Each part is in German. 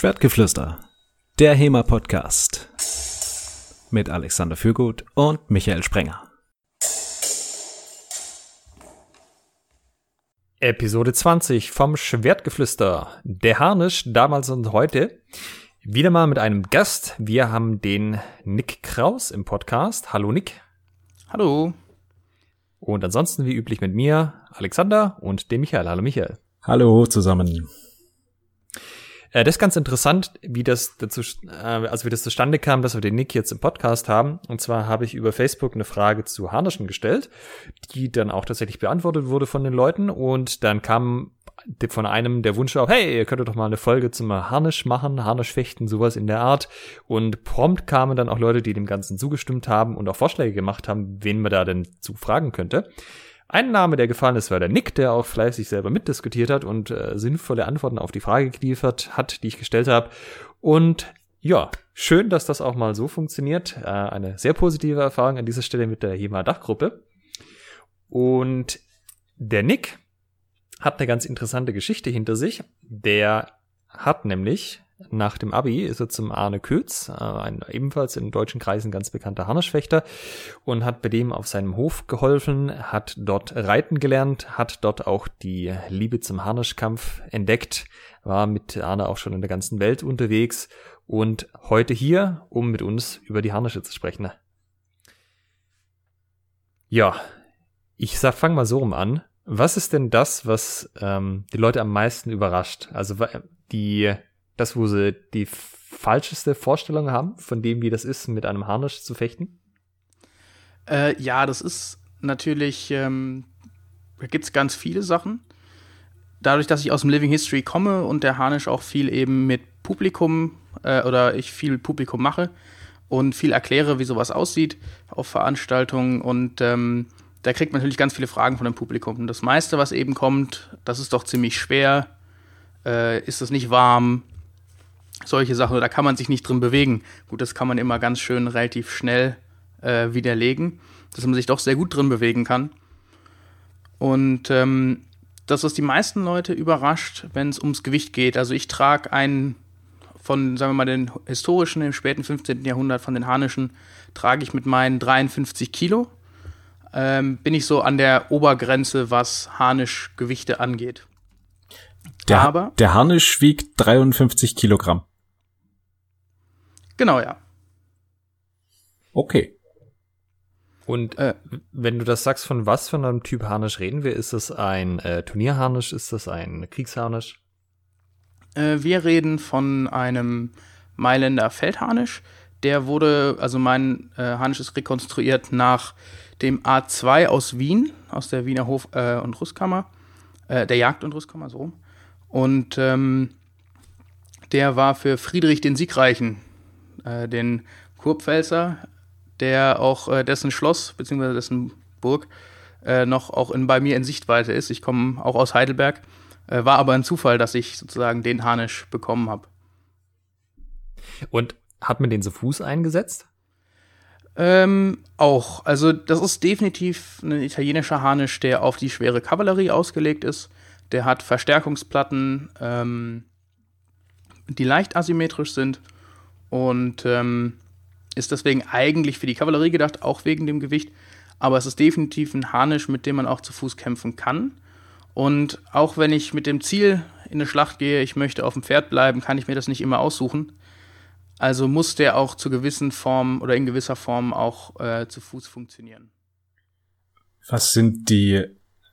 Schwertgeflüster, der HEMA-Podcast mit Alexander Fürgut und Michael Sprenger. Episode 20 vom Schwertgeflüster. Der Harnisch damals und heute. Wieder mal mit einem Gast. Wir haben den Nick Kraus im Podcast. Hallo Nick. Hallo. Und ansonsten wie üblich mit mir, Alexander und dem Michael. Hallo Michael. Hallo zusammen. Äh, das ist ganz interessant, wie das dazu, äh, also wie das zustande kam, dass wir den Nick jetzt im Podcast haben. Und zwar habe ich über Facebook eine Frage zu Harnischen gestellt, die dann auch tatsächlich beantwortet wurde von den Leuten. Und dann kam von einem der Wunsch auf, hey, ihr könntet doch mal eine Folge zum Harnisch machen, Harnischfechten, sowas in der Art. Und prompt kamen dann auch Leute, die dem Ganzen zugestimmt haben und auch Vorschläge gemacht haben, wen man da denn zu fragen könnte. Ein Name, der gefallen ist, war der Nick, der auch fleißig selber mitdiskutiert hat und äh, sinnvolle Antworten auf die Frage geliefert hat, die ich gestellt habe. Und ja, schön, dass das auch mal so funktioniert. Äh, eine sehr positive Erfahrung an dieser Stelle mit der HEMA Dachgruppe. Und der Nick hat eine ganz interessante Geschichte hinter sich. Der hat nämlich nach dem Abi ist er zum Arne Kötz, äh, ein ebenfalls in deutschen Kreisen ganz bekannter Harnischfechter, und hat bei dem auf seinem Hof geholfen, hat dort reiten gelernt, hat dort auch die Liebe zum Harnischkampf entdeckt, war mit Arne auch schon in der ganzen Welt unterwegs und heute hier, um mit uns über die Harnische zu sprechen. Ja, ich sag, fang mal so rum an. Was ist denn das, was ähm, die Leute am meisten überrascht? Also die das, wo sie die falscheste Vorstellung haben von dem, wie das ist, mit einem Harnisch zu fechten? Äh, ja, das ist natürlich, ähm, da gibt es ganz viele Sachen. Dadurch, dass ich aus dem Living History komme und der Harnisch auch viel eben mit Publikum äh, oder ich viel Publikum mache und viel erkläre, wie sowas aussieht auf Veranstaltungen und ähm, da kriegt man natürlich ganz viele Fragen von dem Publikum. Und das meiste, was eben kommt, das ist doch ziemlich schwer. Äh, ist das nicht warm? Solche Sachen, da kann man sich nicht drin bewegen. Gut, das kann man immer ganz schön relativ schnell äh, widerlegen, dass man sich doch sehr gut drin bewegen kann. Und ähm, das, was die meisten Leute überrascht, wenn es ums Gewicht geht. Also ich trage einen von, sagen wir mal, den historischen, im späten 15. Jahrhundert, von den Harnischen, trage ich mit meinen 53 Kilo. Ähm, bin ich so an der Obergrenze, was Harnischgewichte angeht. Der, Aber, der Harnisch wiegt 53 Kilogramm. Genau, ja. Okay. Und äh, wenn du das sagst, von was für einem Typ Harnisch reden wir? Ist das ein äh, Turnierharnisch? Ist das ein Kriegsharnisch? Äh, wir reden von einem Mailänder Feldharnisch. Der wurde, also mein äh, Harnisch ist rekonstruiert nach dem A2 aus Wien, aus der Wiener Hof- äh, und Rüstkammer, äh, der Jagd- und Rüstkammer, so rum. Und ähm, der war für Friedrich den Siegreichen äh, den Kurpfälzer, der auch äh, dessen Schloss bzw. dessen Burg äh, noch auch in, bei mir in Sichtweite ist. Ich komme auch aus Heidelberg, äh, war aber ein Zufall, dass ich sozusagen den Harnisch bekommen habe. Und hat man den zu Fuß eingesetzt? Ähm, auch. Also das ist definitiv ein italienischer Harnisch, der auf die schwere Kavallerie ausgelegt ist. Der hat Verstärkungsplatten, ähm, die leicht asymmetrisch sind und ähm, ist deswegen eigentlich für die Kavallerie gedacht, auch wegen dem Gewicht. Aber es ist definitiv ein Harnisch, mit dem man auch zu Fuß kämpfen kann. Und auch wenn ich mit dem Ziel in eine Schlacht gehe, ich möchte auf dem Pferd bleiben, kann ich mir das nicht immer aussuchen. Also muss der auch zu gewissen Formen oder in gewisser Form auch äh, zu Fuß funktionieren. Was sind die,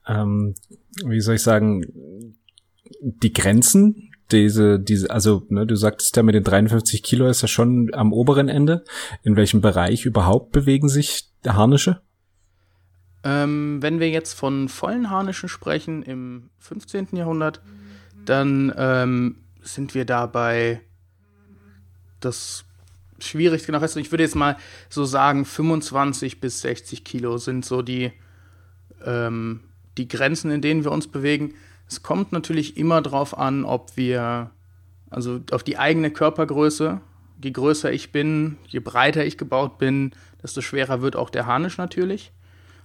ähm, wie soll ich sagen, die Grenzen diese, diese, also ne, du sagtest ja mit den 53 Kilo ist ja schon am oberen Ende. In welchem Bereich überhaupt bewegen sich Harnische? Ähm, wenn wir jetzt von vollen Harnischen sprechen im 15. Jahrhundert, dann ähm, sind wir dabei das schwierig genau fest. Ich würde jetzt mal so sagen, 25 bis 60 Kilo sind so die, ähm, die Grenzen, in denen wir uns bewegen. Es kommt natürlich immer darauf an, ob wir, also auf die eigene Körpergröße, je größer ich bin, je breiter ich gebaut bin, desto schwerer wird auch der Harnisch natürlich.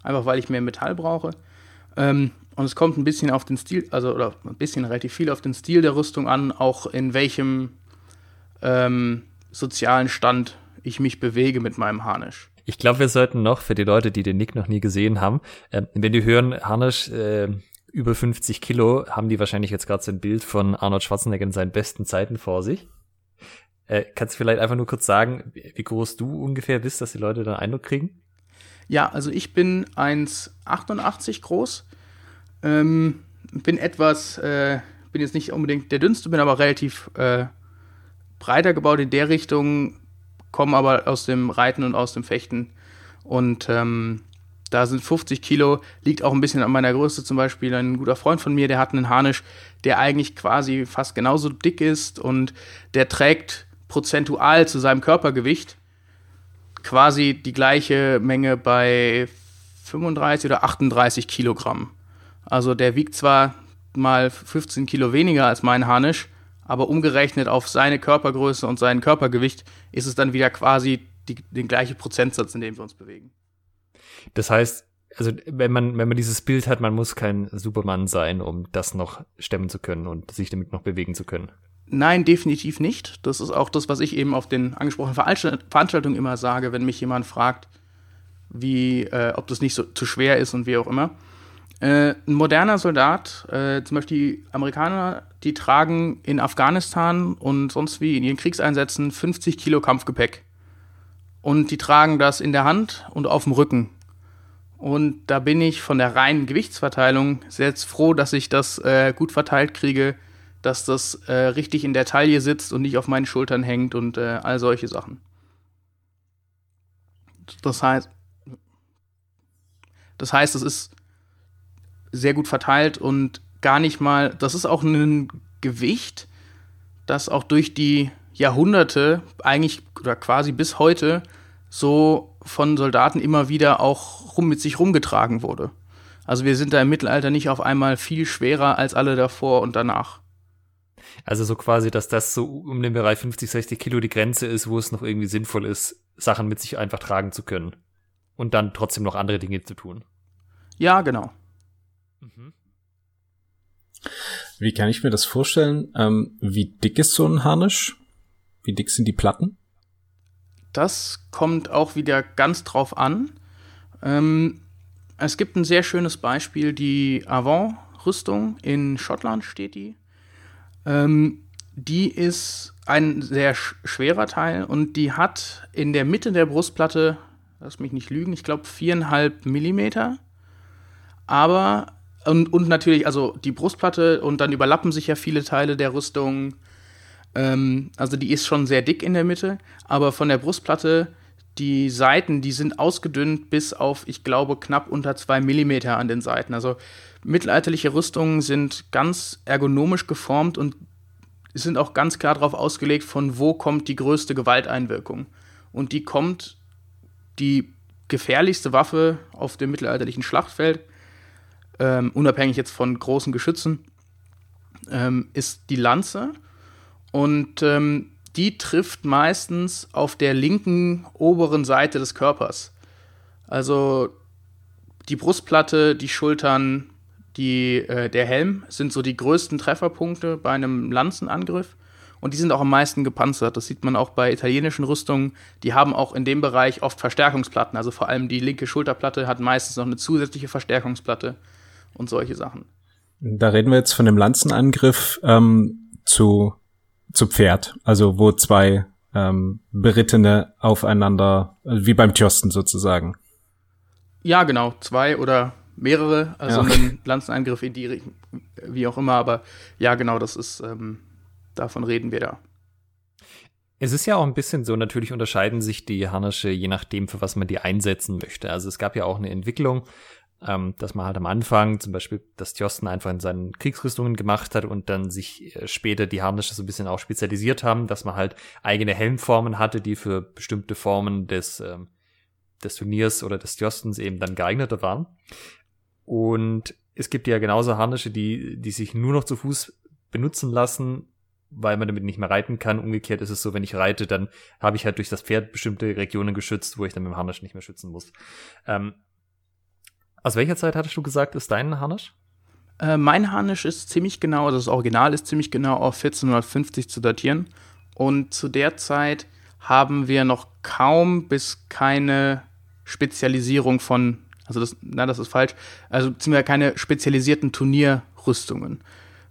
Einfach weil ich mehr Metall brauche. Ähm, und es kommt ein bisschen auf den Stil, also oder ein bisschen relativ viel auf den Stil der Rüstung an, auch in welchem ähm, sozialen Stand ich mich bewege mit meinem Harnisch. Ich glaube, wir sollten noch für die Leute, die den Nick noch nie gesehen haben, äh, wenn die hören, Harnisch äh, über 50 Kilo, haben die wahrscheinlich jetzt gerade so ein Bild von Arnold Schwarzenegger in seinen besten Zeiten vor sich. Äh, kannst du vielleicht einfach nur kurz sagen, wie groß du ungefähr bist, dass die Leute da einen Eindruck kriegen? Ja, also ich bin 1,88 groß. Ähm, bin etwas, äh, bin jetzt nicht unbedingt der dünnste, bin aber relativ äh, breiter gebaut in der Richtung, komme aber aus dem Reiten und aus dem Fechten. Und ähm, da sind 50 Kilo, liegt auch ein bisschen an meiner Größe. Zum Beispiel ein guter Freund von mir, der hat einen Harnisch, der eigentlich quasi fast genauso dick ist und der trägt prozentual zu seinem Körpergewicht quasi die gleiche Menge bei 35 oder 38 Kilogramm. Also der wiegt zwar mal 15 Kilo weniger als mein Harnisch, aber umgerechnet auf seine Körpergröße und sein Körpergewicht ist es dann wieder quasi die, den gleichen Prozentsatz, in dem wir uns bewegen. Das heißt, also wenn man, wenn man dieses Bild hat, man muss kein Superman sein, um das noch stemmen zu können und sich damit noch bewegen zu können. Nein, definitiv nicht. Das ist auch das, was ich eben auf den angesprochenen Veranstaltungen immer sage, wenn mich jemand fragt, wie, äh, ob das nicht so zu schwer ist und wie auch immer. Äh, ein moderner Soldat, äh, zum Beispiel die Amerikaner, die tragen in Afghanistan und sonst wie in ihren Kriegseinsätzen 50 Kilo Kampfgepäck. Und die tragen das in der Hand und auf dem Rücken. Und da bin ich von der reinen Gewichtsverteilung sehr froh, dass ich das äh, gut verteilt kriege, dass das äh, richtig in der Taille sitzt und nicht auf meinen Schultern hängt und äh, all solche Sachen. Das heißt, das heißt, es ist sehr gut verteilt und gar nicht mal, das ist auch ein Gewicht, das auch durch die Jahrhunderte eigentlich oder quasi bis heute so von Soldaten immer wieder auch rum mit sich rumgetragen wurde. Also wir sind da im Mittelalter nicht auf einmal viel schwerer als alle davor und danach. Also so quasi, dass das so um den Bereich 50, 60 Kilo die Grenze ist, wo es noch irgendwie sinnvoll ist, Sachen mit sich einfach tragen zu können. Und dann trotzdem noch andere Dinge zu tun. Ja, genau. Mhm. Wie kann ich mir das vorstellen? Ähm, wie dick ist so ein Harnisch? Wie dick sind die Platten? Das kommt auch wieder ganz drauf an. Ähm, es gibt ein sehr schönes Beispiel, die Avant-Rüstung in Schottland steht die. Ähm, die ist ein sehr sch schwerer Teil und die hat in der Mitte der Brustplatte, lass mich nicht lügen, ich glaube viereinhalb Millimeter. Aber und, und natürlich, also die Brustplatte und dann überlappen sich ja viele Teile der Rüstung. Ähm, also die ist schon sehr dick in der Mitte, aber von der Brustplatte, die Seiten, die sind ausgedünnt bis auf, ich glaube, knapp unter zwei Millimeter an den Seiten. Also mittelalterliche Rüstungen sind ganz ergonomisch geformt und sind auch ganz klar darauf ausgelegt, von wo kommt die größte Gewalteinwirkung. Und die kommt, die gefährlichste Waffe auf dem mittelalterlichen Schlachtfeld ähm, unabhängig jetzt von großen Geschützen, ähm, ist die Lanze. Und ähm, die trifft meistens auf der linken oberen Seite des Körpers. Also die Brustplatte, die Schultern, die, äh, der Helm sind so die größten Trefferpunkte bei einem Lanzenangriff. Und die sind auch am meisten gepanzert. Das sieht man auch bei italienischen Rüstungen. Die haben auch in dem Bereich oft Verstärkungsplatten. Also vor allem die linke Schulterplatte hat meistens noch eine zusätzliche Verstärkungsplatte und solche Sachen. Da reden wir jetzt von dem Lanzenangriff ähm, zu, zu Pferd, also wo zwei ähm, Berittene aufeinander, also wie beim Tjosten sozusagen. Ja, genau, zwei oder mehrere, also ja. ein Lanzenangriff in die Richtung, wie auch immer, aber ja, genau, das ist, ähm, davon reden wir da. Es ist ja auch ein bisschen so, natürlich unterscheiden sich die Harnische je nachdem, für was man die einsetzen möchte. Also es gab ja auch eine Entwicklung ähm, dass man halt am Anfang zum Beispiel das Tjosten einfach in seinen Kriegsrüstungen gemacht hat und dann sich äh, später die Harnische so ein bisschen auch spezialisiert haben, dass man halt eigene Helmformen hatte, die für bestimmte Formen des, ähm, des Turniers oder des Tjostens eben dann geeigneter waren. Und es gibt ja genauso Harnische, die, die sich nur noch zu Fuß benutzen lassen, weil man damit nicht mehr reiten kann. Umgekehrt ist es so, wenn ich reite, dann habe ich halt durch das Pferd bestimmte Regionen geschützt, wo ich dann mit dem Harnisch nicht mehr schützen muss. Ähm, aus welcher Zeit hattest du gesagt, ist dein Harnisch? Äh, mein Harnisch ist ziemlich genau, also das Original ist ziemlich genau auf 1450 zu datieren. Und zu der Zeit haben wir noch kaum bis keine Spezialisierung von, also das, na, das ist falsch, also beziehungsweise keine spezialisierten Turnierrüstungen.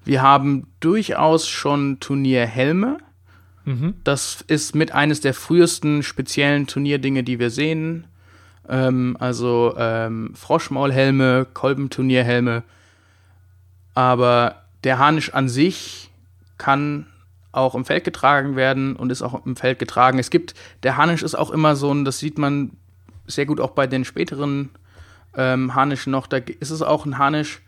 Wir haben durchaus schon Turnierhelme. Mhm. Das ist mit eines der frühesten speziellen Turnierdinge, die wir sehen. Ähm, also ähm, Froschmaulhelme, Kolbenturnierhelme. Aber der Harnisch an sich kann auch im Feld getragen werden und ist auch im Feld getragen. Es gibt, der Harnisch ist auch immer so ein, das sieht man sehr gut auch bei den späteren ähm, Harnischen noch, da ist es auch ein Harnisch,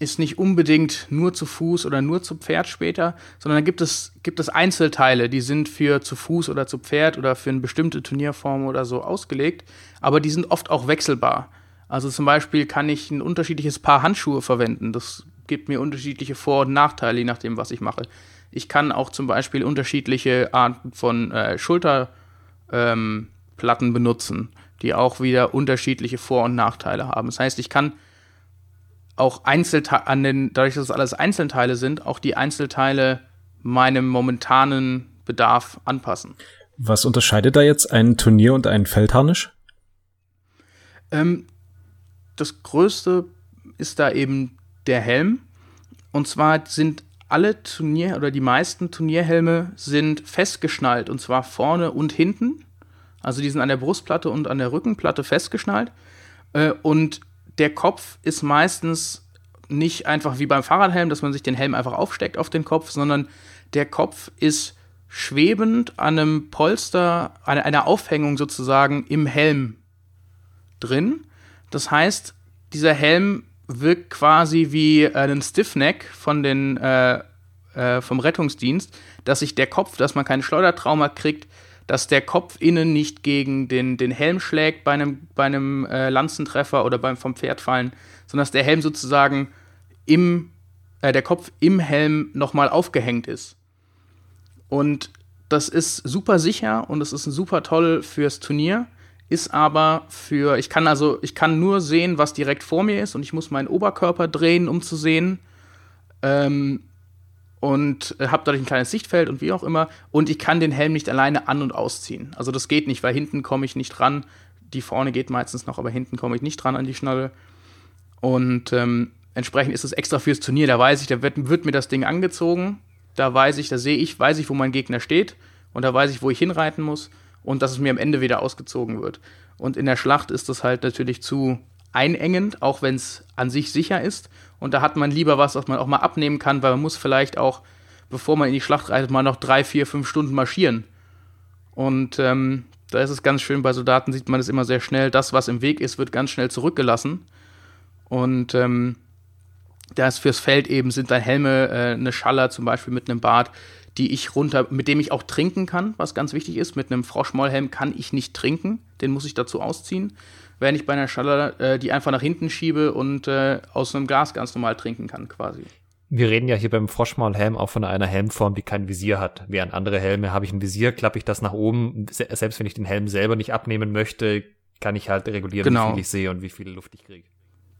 ist nicht unbedingt nur zu Fuß oder nur zu Pferd später, sondern da gibt es, gibt es Einzelteile, die sind für zu Fuß oder zu Pferd oder für eine bestimmte Turnierform oder so ausgelegt, aber die sind oft auch wechselbar. Also zum Beispiel kann ich ein unterschiedliches Paar Handschuhe verwenden. Das gibt mir unterschiedliche Vor- und Nachteile, je nachdem, was ich mache. Ich kann auch zum Beispiel unterschiedliche Arten von äh, Schulterplatten ähm, benutzen, die auch wieder unterschiedliche Vor- und Nachteile haben. Das heißt, ich kann auch Einzelteile, an den, dadurch, dass es alles Einzelteile sind, auch die Einzelteile meinem momentanen Bedarf anpassen. Was unterscheidet da jetzt ein Turnier und ein Feldharnisch? Ähm, das größte ist da eben der Helm. Und zwar sind alle Turnier- oder die meisten Turnierhelme sind festgeschnallt und zwar vorne und hinten. Also die sind an der Brustplatte und an der Rückenplatte festgeschnallt. Äh, und der Kopf ist meistens nicht einfach wie beim Fahrradhelm, dass man sich den Helm einfach aufsteckt auf den Kopf, sondern der Kopf ist schwebend an einem Polster, an einer Aufhängung sozusagen im Helm drin. Das heißt, dieser Helm wirkt quasi wie einen Stiffneck von den, äh, äh, vom Rettungsdienst, dass sich der Kopf, dass man keinen Schleudertrauma kriegt, dass der Kopf innen nicht gegen den, den Helm schlägt bei einem, bei einem äh, Lanzentreffer oder beim vom Pferd fallen, sondern dass der Helm sozusagen im, äh, der Kopf im Helm nochmal aufgehängt ist. Und das ist super sicher und es ist super toll fürs Turnier ist aber für, ich kann also, ich kann nur sehen, was direkt vor mir ist und ich muss meinen Oberkörper drehen, um zu sehen. Ähm, und äh, habe dadurch ein kleines Sichtfeld und wie auch immer. Und ich kann den Helm nicht alleine an- und ausziehen. Also das geht nicht, weil hinten komme ich nicht ran. Die vorne geht meistens noch, aber hinten komme ich nicht dran an die Schnalle. Und ähm, entsprechend ist es extra fürs Turnier. Da weiß ich, da wird, wird mir das Ding angezogen. Da weiß ich, da sehe ich, weiß ich, wo mein Gegner steht. Und da weiß ich, wo ich hinreiten muss und dass es mir am Ende wieder ausgezogen wird. Und in der Schlacht ist das halt natürlich zu einengend, auch wenn es an sich sicher ist. Und da hat man lieber was, was man auch mal abnehmen kann, weil man muss vielleicht auch, bevor man in die Schlacht reitet, mal noch drei, vier, fünf Stunden marschieren. Und ähm, da ist es ganz schön, bei Soldaten sieht man es immer sehr schnell, das, was im Weg ist, wird ganz schnell zurückgelassen. Und ähm, da ist fürs Feld eben sind dann Helme, äh, eine Schaller zum Beispiel mit einem Bart, die ich runter, mit dem ich auch trinken kann, was ganz wichtig ist. Mit einem Froschmollhelm kann ich nicht trinken, den muss ich dazu ausziehen. Während ich bei einer Schaller äh, die einfach nach hinten schiebe und äh, aus einem Glas ganz normal trinken kann, quasi. Wir reden ja hier beim Froschmaulhelm auch von einer Helmform, die kein Visier hat. Während andere Helme habe ich ein Visier, klappe ich das nach oben. Selbst wenn ich den Helm selber nicht abnehmen möchte, kann ich halt regulieren, genau. wie viel ich sehe und wie viel Luft ich kriege.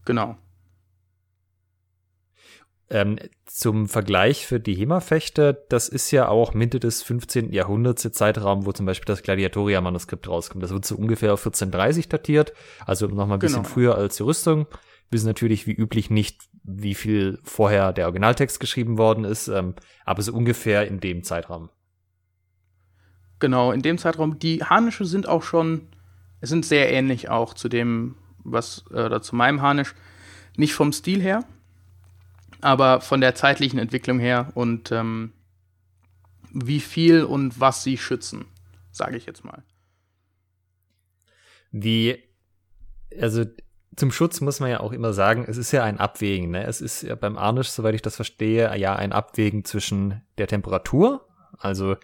Genau. Ähm, zum Vergleich für die HEMA-Fechter, das ist ja auch Mitte des 15. Jahrhunderts der Zeitraum, wo zum Beispiel das Gladiatoria-Manuskript rauskommt. Das wird so ungefähr auf 1430 datiert, also nochmal ein bisschen genau. früher als die Rüstung. Wir wissen natürlich wie üblich nicht, wie viel vorher der Originaltext geschrieben worden ist, ähm, aber so ungefähr in dem Zeitraum. Genau, in dem Zeitraum. Die Harnische sind auch schon, sind sehr ähnlich auch zu dem, was, äh, oder zu meinem Harnisch. Nicht vom Stil her, aber von der zeitlichen Entwicklung her und ähm, wie viel und was sie schützen, sage ich jetzt mal. Wie, also zum Schutz muss man ja auch immer sagen, es ist ja ein Abwägen. Ne? Es ist ja beim Arnisch, soweit ich das verstehe, ja ein Abwägen zwischen der Temperatur, also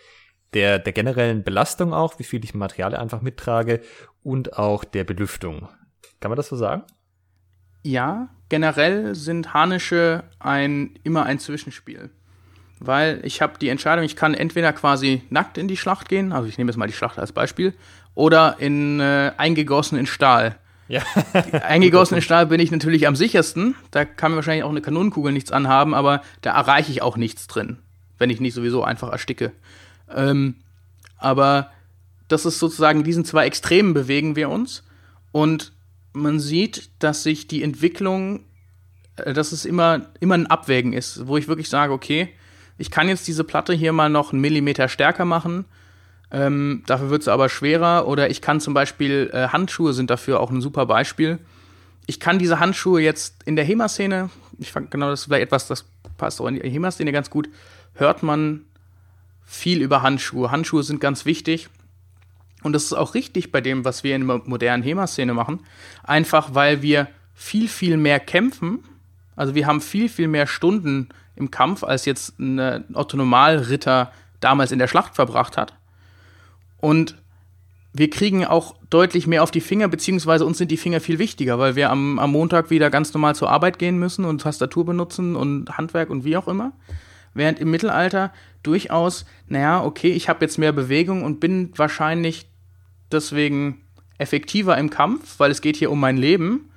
der, der generellen Belastung auch, wie viel ich Material einfach mittrage und auch der Belüftung. Kann man das so sagen? Ja, generell sind Harnische ein, immer ein Zwischenspiel. Weil ich habe die Entscheidung, ich kann entweder quasi nackt in die Schlacht gehen, also ich nehme jetzt mal die Schlacht als Beispiel, oder in äh, eingegossen in Stahl. Ja. eingegossen in Stahl bin ich natürlich am sichersten. Da kann mir wahrscheinlich auch eine Kanonenkugel nichts anhaben, aber da erreiche ich auch nichts drin, wenn ich nicht sowieso einfach ersticke. Ähm, aber das ist sozusagen, diesen zwei Extremen bewegen wir uns. Und man sieht, dass sich die Entwicklung, äh, dass es immer, immer ein Abwägen ist, wo ich wirklich sage, okay, ich kann jetzt diese Platte hier mal noch einen Millimeter stärker machen, ähm, dafür wird es aber schwerer. Oder ich kann zum Beispiel, äh, Handschuhe sind dafür auch ein super Beispiel. Ich kann diese Handschuhe jetzt in der HEMA-Szene, ich fand genau das ist vielleicht etwas, das passt auch in die HEMA-Szene ganz gut, hört man viel über Handschuhe. Handschuhe sind ganz wichtig. Und das ist auch richtig bei dem, was wir in der modernen HEMA-Szene machen. Einfach weil wir viel, viel mehr kämpfen. Also wir haben viel, viel mehr Stunden im Kampf, als jetzt ein Otto Normalritter damals in der Schlacht verbracht hat. Und wir kriegen auch deutlich mehr auf die Finger, beziehungsweise uns sind die Finger viel wichtiger, weil wir am, am Montag wieder ganz normal zur Arbeit gehen müssen und Tastatur benutzen und Handwerk und wie auch immer. Während im Mittelalter durchaus, naja, okay, ich habe jetzt mehr Bewegung und bin wahrscheinlich deswegen effektiver im Kampf, weil es geht hier um mein Leben.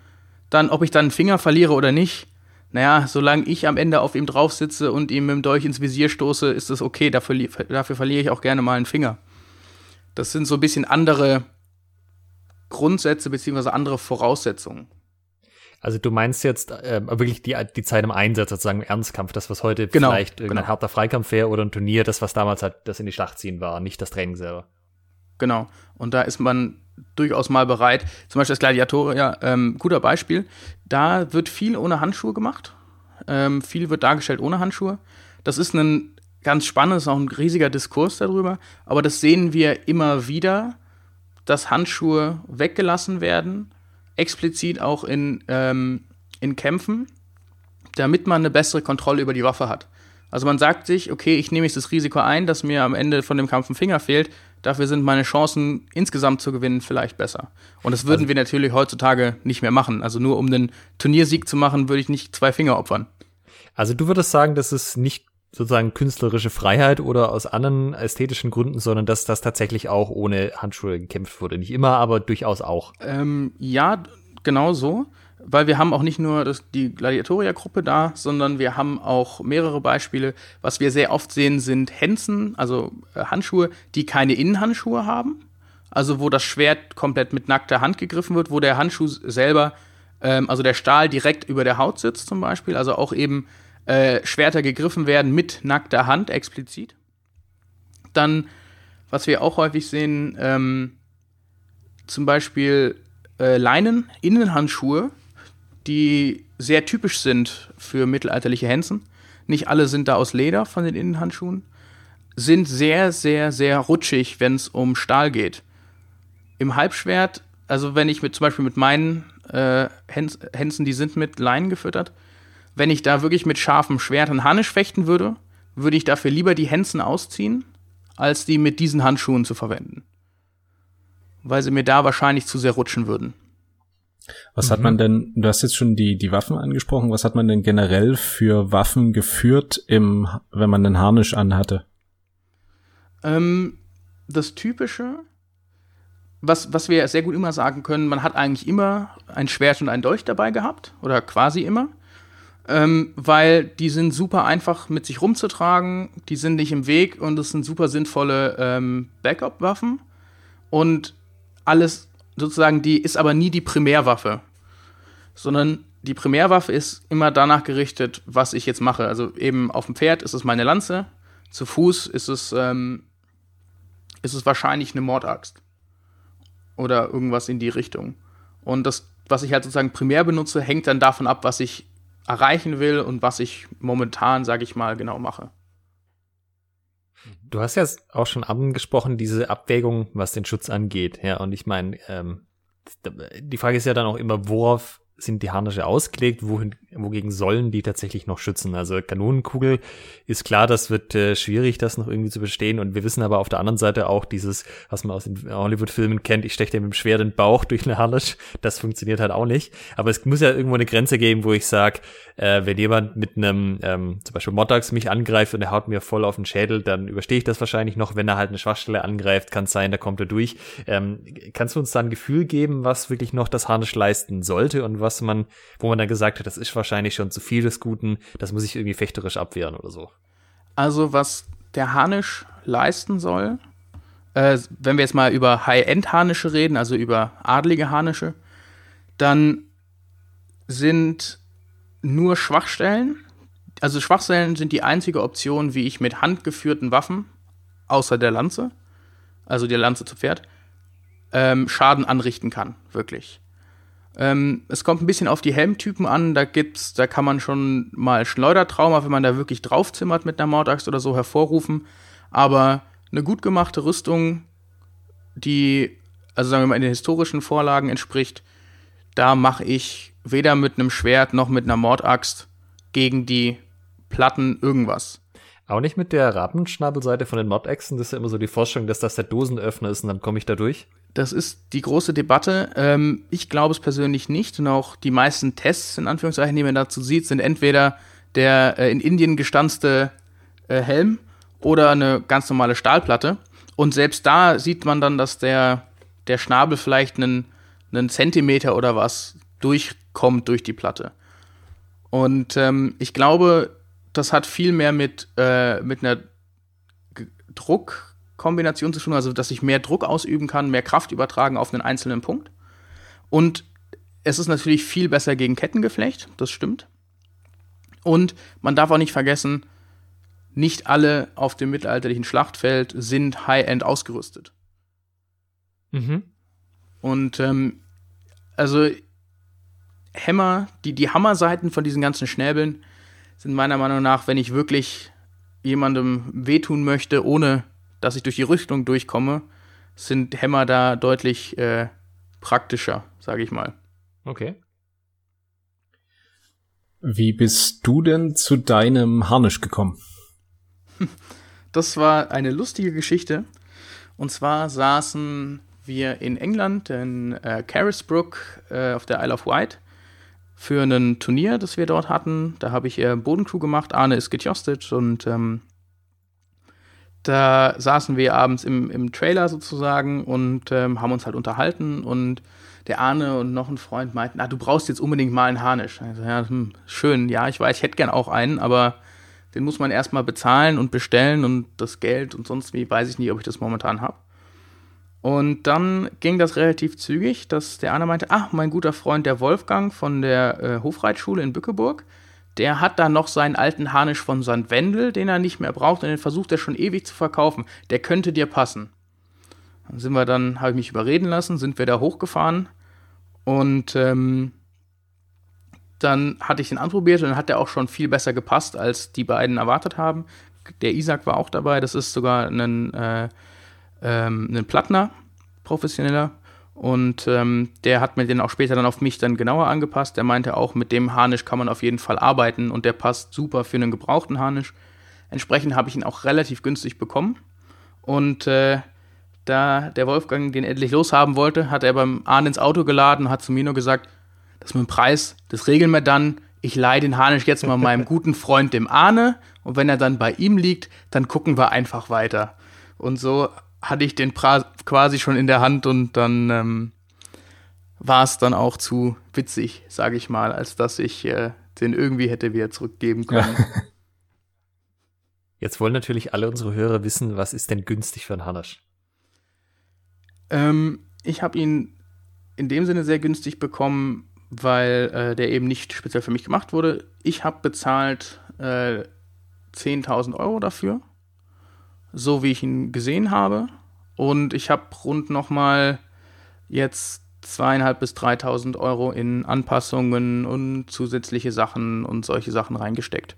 Dann, ob ich dann einen Finger verliere oder nicht, naja, solange ich am Ende auf ihm drauf sitze und ihm mit dem Dolch ins Visier stoße, ist es okay. Dafür, dafür verliere ich auch gerne mal einen Finger. Das sind so ein bisschen andere Grundsätze beziehungsweise andere Voraussetzungen. Also du meinst jetzt äh, wirklich die, die Zeit im Einsatz, sozusagen im Ernstkampf, das, was heute genau, vielleicht irgendein genau. harter Freikampf wäre oder ein Turnier, das, was damals halt das in die Schlacht ziehen war, nicht das Training selber. Genau. Und da ist man durchaus mal bereit. Zum Beispiel das Gladiatoria, ähm, guter Beispiel. Da wird viel ohne Handschuhe gemacht. Ähm, viel wird dargestellt ohne Handschuhe. Das ist ein ganz spannendes, auch ein riesiger Diskurs darüber. Aber das sehen wir immer wieder, dass Handschuhe weggelassen werden, explizit auch in, ähm, in Kämpfen, damit man eine bessere Kontrolle über die Waffe hat. Also man sagt sich, okay, ich nehme jetzt das Risiko ein, dass mir am Ende von dem Kampf ein Finger fehlt. Dafür sind meine Chancen insgesamt zu gewinnen vielleicht besser. Und das würden also, wir natürlich heutzutage nicht mehr machen. Also nur um einen Turniersieg zu machen, würde ich nicht zwei Finger opfern. Also du würdest sagen, das ist nicht sozusagen künstlerische Freiheit oder aus anderen ästhetischen Gründen, sondern dass das tatsächlich auch ohne Handschuhe gekämpft wurde. Nicht immer, aber durchaus auch. Ähm, ja, genau so weil wir haben auch nicht nur das, die Gladiatoria-Gruppe da, sondern wir haben auch mehrere Beispiele. Was wir sehr oft sehen, sind Hänsen, also äh, Handschuhe, die keine Innenhandschuhe haben. Also wo das Schwert komplett mit nackter Hand gegriffen wird, wo der Handschuh selber, ähm, also der Stahl direkt über der Haut sitzt zum Beispiel. Also auch eben äh, Schwerter gegriffen werden mit nackter Hand explizit. Dann, was wir auch häufig sehen, ähm, zum Beispiel äh, Leinen, Innenhandschuhe, die sehr typisch sind für mittelalterliche Hänsen. Nicht alle sind da aus Leder von den Innenhandschuhen. Sind sehr, sehr, sehr rutschig, wenn es um Stahl geht. Im Halbschwert, also wenn ich mit zum Beispiel mit meinen äh, Hänsen, die sind mit Leinen gefüttert, wenn ich da wirklich mit scharfem Schwert und Harnisch fechten würde, würde ich dafür lieber die Hänsen ausziehen, als die mit diesen Handschuhen zu verwenden. Weil sie mir da wahrscheinlich zu sehr rutschen würden. Was mhm. hat man mhm. denn, du hast jetzt schon die, die Waffen angesprochen, was hat man denn generell für Waffen geführt, im, wenn man den Harnisch anhatte? Ähm, das Typische, was, was wir sehr gut immer sagen können, man hat eigentlich immer ein Schwert und ein Dolch dabei gehabt, oder quasi immer. Ähm, weil die sind super einfach mit sich rumzutragen, die sind nicht im Weg und es sind super sinnvolle ähm, Backup-Waffen. Und alles sozusagen, die ist aber nie die Primärwaffe, sondern die Primärwaffe ist immer danach gerichtet, was ich jetzt mache. Also eben auf dem Pferd ist es meine Lanze, zu Fuß ist es, ähm, ist es wahrscheinlich eine Mordaxt. Oder irgendwas in die Richtung. Und das, was ich halt sozusagen primär benutze, hängt dann davon ab, was ich erreichen will und was ich momentan, sage ich mal, genau mache. Du hast ja auch schon angesprochen, diese Abwägung, was den Schutz angeht. Ja, und ich meine, ähm, die Frage ist ja dann auch immer, worauf sind die Harnische ausgelegt, wohin, wogegen sollen die tatsächlich noch schützen? Also Kanonenkugel ist klar, das wird äh, schwierig, das noch irgendwie zu bestehen. Und wir wissen aber auf der anderen Seite auch dieses, was man aus den Hollywood-Filmen kennt, ich steche dir mit dem Schwert in den Bauch durch eine Harnisch. Das funktioniert halt auch nicht. Aber es muss ja irgendwo eine Grenze geben, wo ich sage, äh, wenn jemand mit einem, ähm, zum Beispiel Modax mich angreift und er haut mir voll auf den Schädel, dann überstehe ich das wahrscheinlich noch. Wenn er halt eine Schwachstelle angreift, kann es sein, da kommt er durch. Ähm, kannst du uns da ein Gefühl geben, was wirklich noch das Harnisch leisten sollte und was man, wo man dann gesagt hat, das ist wahrscheinlich schon zu viel des Guten, das muss ich irgendwie fechterisch abwehren oder so. Also was der Harnisch leisten soll, äh, wenn wir jetzt mal über High-End-Harnische reden, also über adlige Harnische, dann sind nur Schwachstellen. Also Schwachstellen sind die einzige Option, wie ich mit handgeführten Waffen, außer der Lanze, also der Lanze zu Pferd, ähm, Schaden anrichten kann, wirklich. Ähm, es kommt ein bisschen auf die Helmtypen an, da gibt's, da kann man schon mal Schleudertrauma, wenn man da wirklich draufzimmert mit einer Mordaxt oder so, hervorrufen. Aber eine gut gemachte Rüstung, die, also sagen wir mal, in den historischen Vorlagen entspricht, da mache ich weder mit einem Schwert noch mit einer Mordaxt gegen die Platten irgendwas. Auch nicht mit der Rabenschnabelseite von den Mordechsen. Das ist ja immer so die Vorstellung, dass das der Dosenöffner ist und dann komme ich da durch. Das ist die große Debatte. Ähm, ich glaube es persönlich nicht. Und auch die meisten Tests, in Anführungszeichen, die man dazu sieht, sind entweder der äh, in Indien gestanzte äh, Helm oder eine ganz normale Stahlplatte. Und selbst da sieht man dann, dass der, der Schnabel vielleicht einen, einen Zentimeter oder was durchkommt durch die Platte. Und ähm, ich glaube, das hat viel mehr mit, äh, mit einer Druckkombination zu tun, also dass ich mehr Druck ausüben kann, mehr Kraft übertragen auf einen einzelnen Punkt. Und es ist natürlich viel besser gegen Kettengeflecht, das stimmt. Und man darf auch nicht vergessen, nicht alle auf dem mittelalterlichen Schlachtfeld sind High-End ausgerüstet. Mhm. Und ähm, also Hämmer, die, die Hammerseiten von diesen ganzen Schnäbeln sind meiner Meinung nach, wenn ich wirklich jemandem wehtun möchte, ohne dass ich durch die Rüstung durchkomme, sind Hämmer da deutlich äh, praktischer, sage ich mal. Okay. Wie bist du denn zu deinem Harnisch gekommen? Das war eine lustige Geschichte. Und zwar saßen wir in England, in äh, Carisbrooke, äh, auf der Isle of Wight, für ein Turnier, das wir dort hatten. Da habe ich äh, Bodencrew gemacht. Arne ist getjostet und ähm, da saßen wir abends im, im Trailer sozusagen und ähm, haben uns halt unterhalten und der Arne und noch ein Freund meinten, na, du brauchst jetzt unbedingt mal einen Harnisch. Also, ja, hm, schön, ja, ich weiß, ich hätte gern auch einen, aber den muss man erstmal bezahlen und bestellen und das Geld und sonst wie, weiß ich nicht, ob ich das momentan habe. Und dann ging das relativ zügig, dass der Arne meinte, ach, mein guter Freund der Wolfgang von der äh, Hofreitschule in Bückeburg, der hat da noch seinen alten Harnisch von St. Wendel, den er nicht mehr braucht und den versucht er schon ewig zu verkaufen. Der könnte dir passen. Dann sind wir dann, habe ich mich überreden lassen, sind wir da hochgefahren und ähm, dann hatte ich den anprobiert und dann hat der auch schon viel besser gepasst, als die beiden erwartet haben. Der Isaac war auch dabei, das ist sogar ein, äh, ähm, ein Plattner, professioneller. Und ähm, der hat mir den auch später dann auf mich dann genauer angepasst. Der meinte auch, mit dem Harnisch kann man auf jeden Fall arbeiten und der passt super für einen gebrauchten Harnisch. Entsprechend habe ich ihn auch relativ günstig bekommen. Und äh, da der Wolfgang den endlich loshaben wollte, hat er beim Arne ins Auto geladen und hat zu mir nur gesagt, das mit dem Preis, das regeln wir dann. Ich leihe den Harnisch jetzt mal meinem guten Freund, dem Arne. Und wenn er dann bei ihm liegt, dann gucken wir einfach weiter. Und so hatte ich den pra quasi schon in der Hand und dann ähm, war es dann auch zu witzig, sage ich mal, als dass ich äh, den irgendwie hätte wieder zurückgeben können. Jetzt wollen natürlich alle unsere Hörer wissen, was ist denn günstig für einen Harnisch? Ähm, ich habe ihn in dem Sinne sehr günstig bekommen, weil äh, der eben nicht speziell für mich gemacht wurde. Ich habe bezahlt äh, 10.000 Euro dafür, so wie ich ihn gesehen habe. Und ich habe rund nochmal jetzt zweieinhalb bis 3.000 Euro in Anpassungen und zusätzliche Sachen und solche Sachen reingesteckt.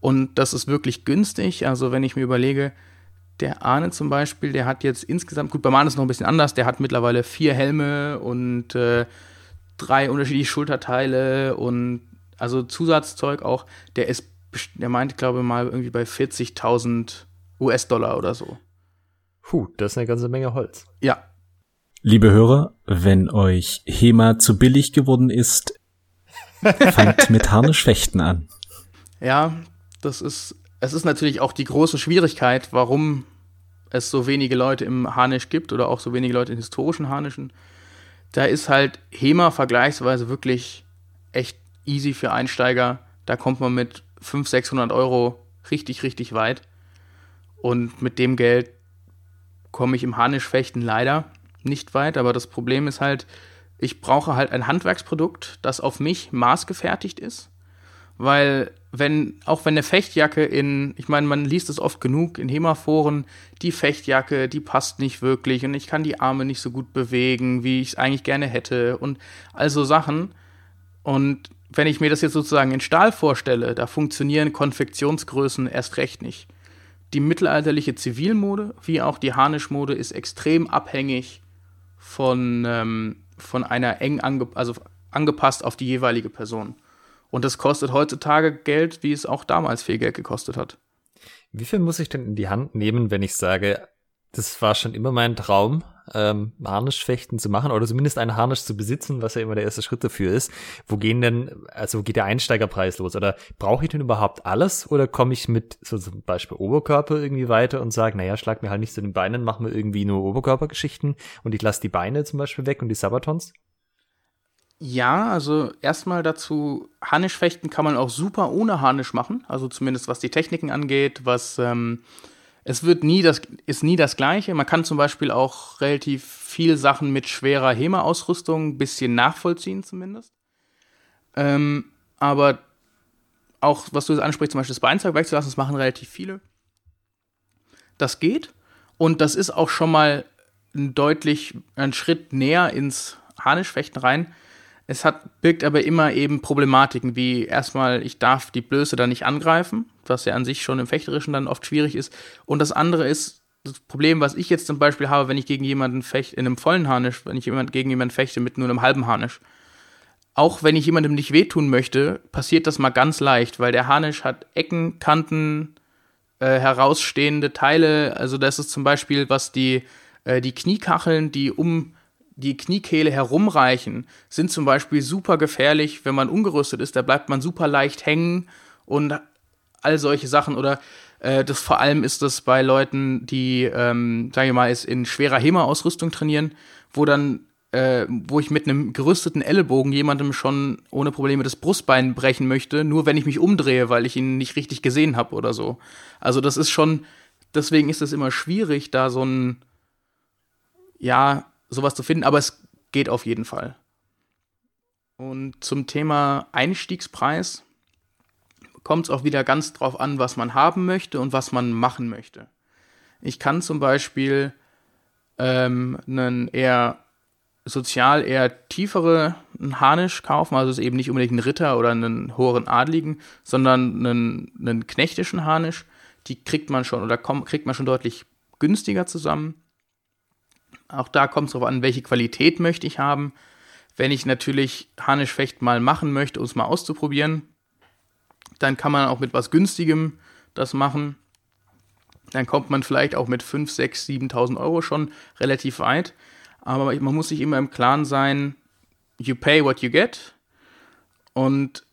Und das ist wirklich günstig. Also wenn ich mir überlege, der Arne zum Beispiel, der hat jetzt insgesamt, gut, beim Arne ist es noch ein bisschen anders, der hat mittlerweile vier Helme und äh, drei unterschiedliche Schulterteile und also Zusatzzeug auch. Der ist, der meinte, glaube ich mal, irgendwie bei 40.000 US-Dollar oder so. Puh, das ist eine ganze Menge Holz. Ja. Liebe Hörer, wenn euch HEMA zu billig geworden ist, fangt mit Harnischfechten an. Ja, das ist, es ist natürlich auch die große Schwierigkeit, warum es so wenige Leute im Harnisch gibt oder auch so wenige Leute in historischen Harnischen da ist halt HEMA vergleichsweise wirklich echt easy für Einsteiger. Da kommt man mit 500, 600 Euro richtig, richtig weit. Und mit dem Geld komme ich im Harnischfechten leider nicht weit. Aber das Problem ist halt, ich brauche halt ein Handwerksprodukt, das auf mich maßgefertigt ist. Weil, wenn, auch wenn eine Fechtjacke in, ich meine, man liest es oft genug in HEMA-Foren, die Fechtjacke, die passt nicht wirklich und ich kann die Arme nicht so gut bewegen, wie ich es eigentlich gerne hätte und also Sachen. Und wenn ich mir das jetzt sozusagen in Stahl vorstelle, da funktionieren Konfektionsgrößen erst recht nicht. Die mittelalterliche Zivilmode wie auch die Harnischmode ist extrem abhängig von, ähm, von einer eng ange also angepasst auf die jeweilige Person. Und das kostet heutzutage Geld, wie es auch damals viel Geld gekostet hat. Wie viel muss ich denn in die Hand nehmen, wenn ich sage, das war schon immer mein Traum, ähm, Harnischfechten zu machen oder zumindest einen Harnisch zu besitzen, was ja immer der erste Schritt dafür ist. Wo gehen denn, also wo geht der Einsteigerpreis los? Oder brauche ich denn überhaupt alles? Oder komme ich mit so zum Beispiel Oberkörper irgendwie weiter und sage, naja, schlag mir halt nicht zu den Beinen, mach mir irgendwie nur Oberkörpergeschichten und ich lasse die Beine zum Beispiel weg und die Sabatons? Ja, also erstmal dazu, Harnischfechten kann man auch super ohne Harnisch machen, also zumindest was die Techniken angeht, was ähm, es wird nie das, ist nie das Gleiche. Man kann zum Beispiel auch relativ viel Sachen mit schwerer HEMA-Ausrüstung ein bisschen nachvollziehen zumindest. Ähm, aber auch, was du jetzt ansprichst, zum Beispiel das Beinzeug wegzulassen, das machen relativ viele. Das geht. Und das ist auch schon mal ein deutlich ein Schritt näher ins Harnischfechten rein. Es hat, birgt aber immer eben Problematiken, wie erstmal, ich darf die Blöße da nicht angreifen, was ja an sich schon im Fechterischen dann oft schwierig ist. Und das andere ist, das Problem, was ich jetzt zum Beispiel habe, wenn ich gegen jemanden fechte, in einem vollen Harnisch, wenn ich jemand, gegen jemanden fechte mit nur einem halben Harnisch. Auch wenn ich jemandem nicht wehtun möchte, passiert das mal ganz leicht, weil der Harnisch hat Ecken, Kanten, äh, herausstehende Teile. Also das ist zum Beispiel, was die, äh, die Kniekacheln, die um die Kniekehle herumreichen, sind zum Beispiel super gefährlich, wenn man ungerüstet ist. Da bleibt man super leicht hängen und all solche Sachen. Oder äh, das vor allem ist das bei Leuten, die, ähm, sagen wir mal, in schwerer HEMA-Ausrüstung trainieren, wo dann, äh, wo ich mit einem gerüsteten Ellenbogen jemandem schon ohne Probleme das Brustbein brechen möchte, nur wenn ich mich umdrehe, weil ich ihn nicht richtig gesehen habe oder so. Also das ist schon, deswegen ist es immer schwierig, da so ein, ja, sowas zu finden, aber es geht auf jeden Fall. Und zum Thema Einstiegspreis kommt es auch wieder ganz drauf an, was man haben möchte und was man machen möchte. Ich kann zum Beispiel ähm, einen eher sozial eher tiefere Harnisch kaufen, also es ist eben nicht unbedingt ein Ritter oder einen hohen Adligen, sondern einen, einen knechtischen Harnisch. Die kriegt man schon oder komm, kriegt man schon deutlich günstiger zusammen. Auch da kommt es darauf an, welche Qualität möchte ich haben. Wenn ich natürlich Harnischfecht mal machen möchte, um es mal auszuprobieren, dann kann man auch mit was günstigem das machen. Dann kommt man vielleicht auch mit 5, 6, 7.000 Euro schon relativ weit. Aber man muss sich immer im Klaren sein, you pay what you get. Und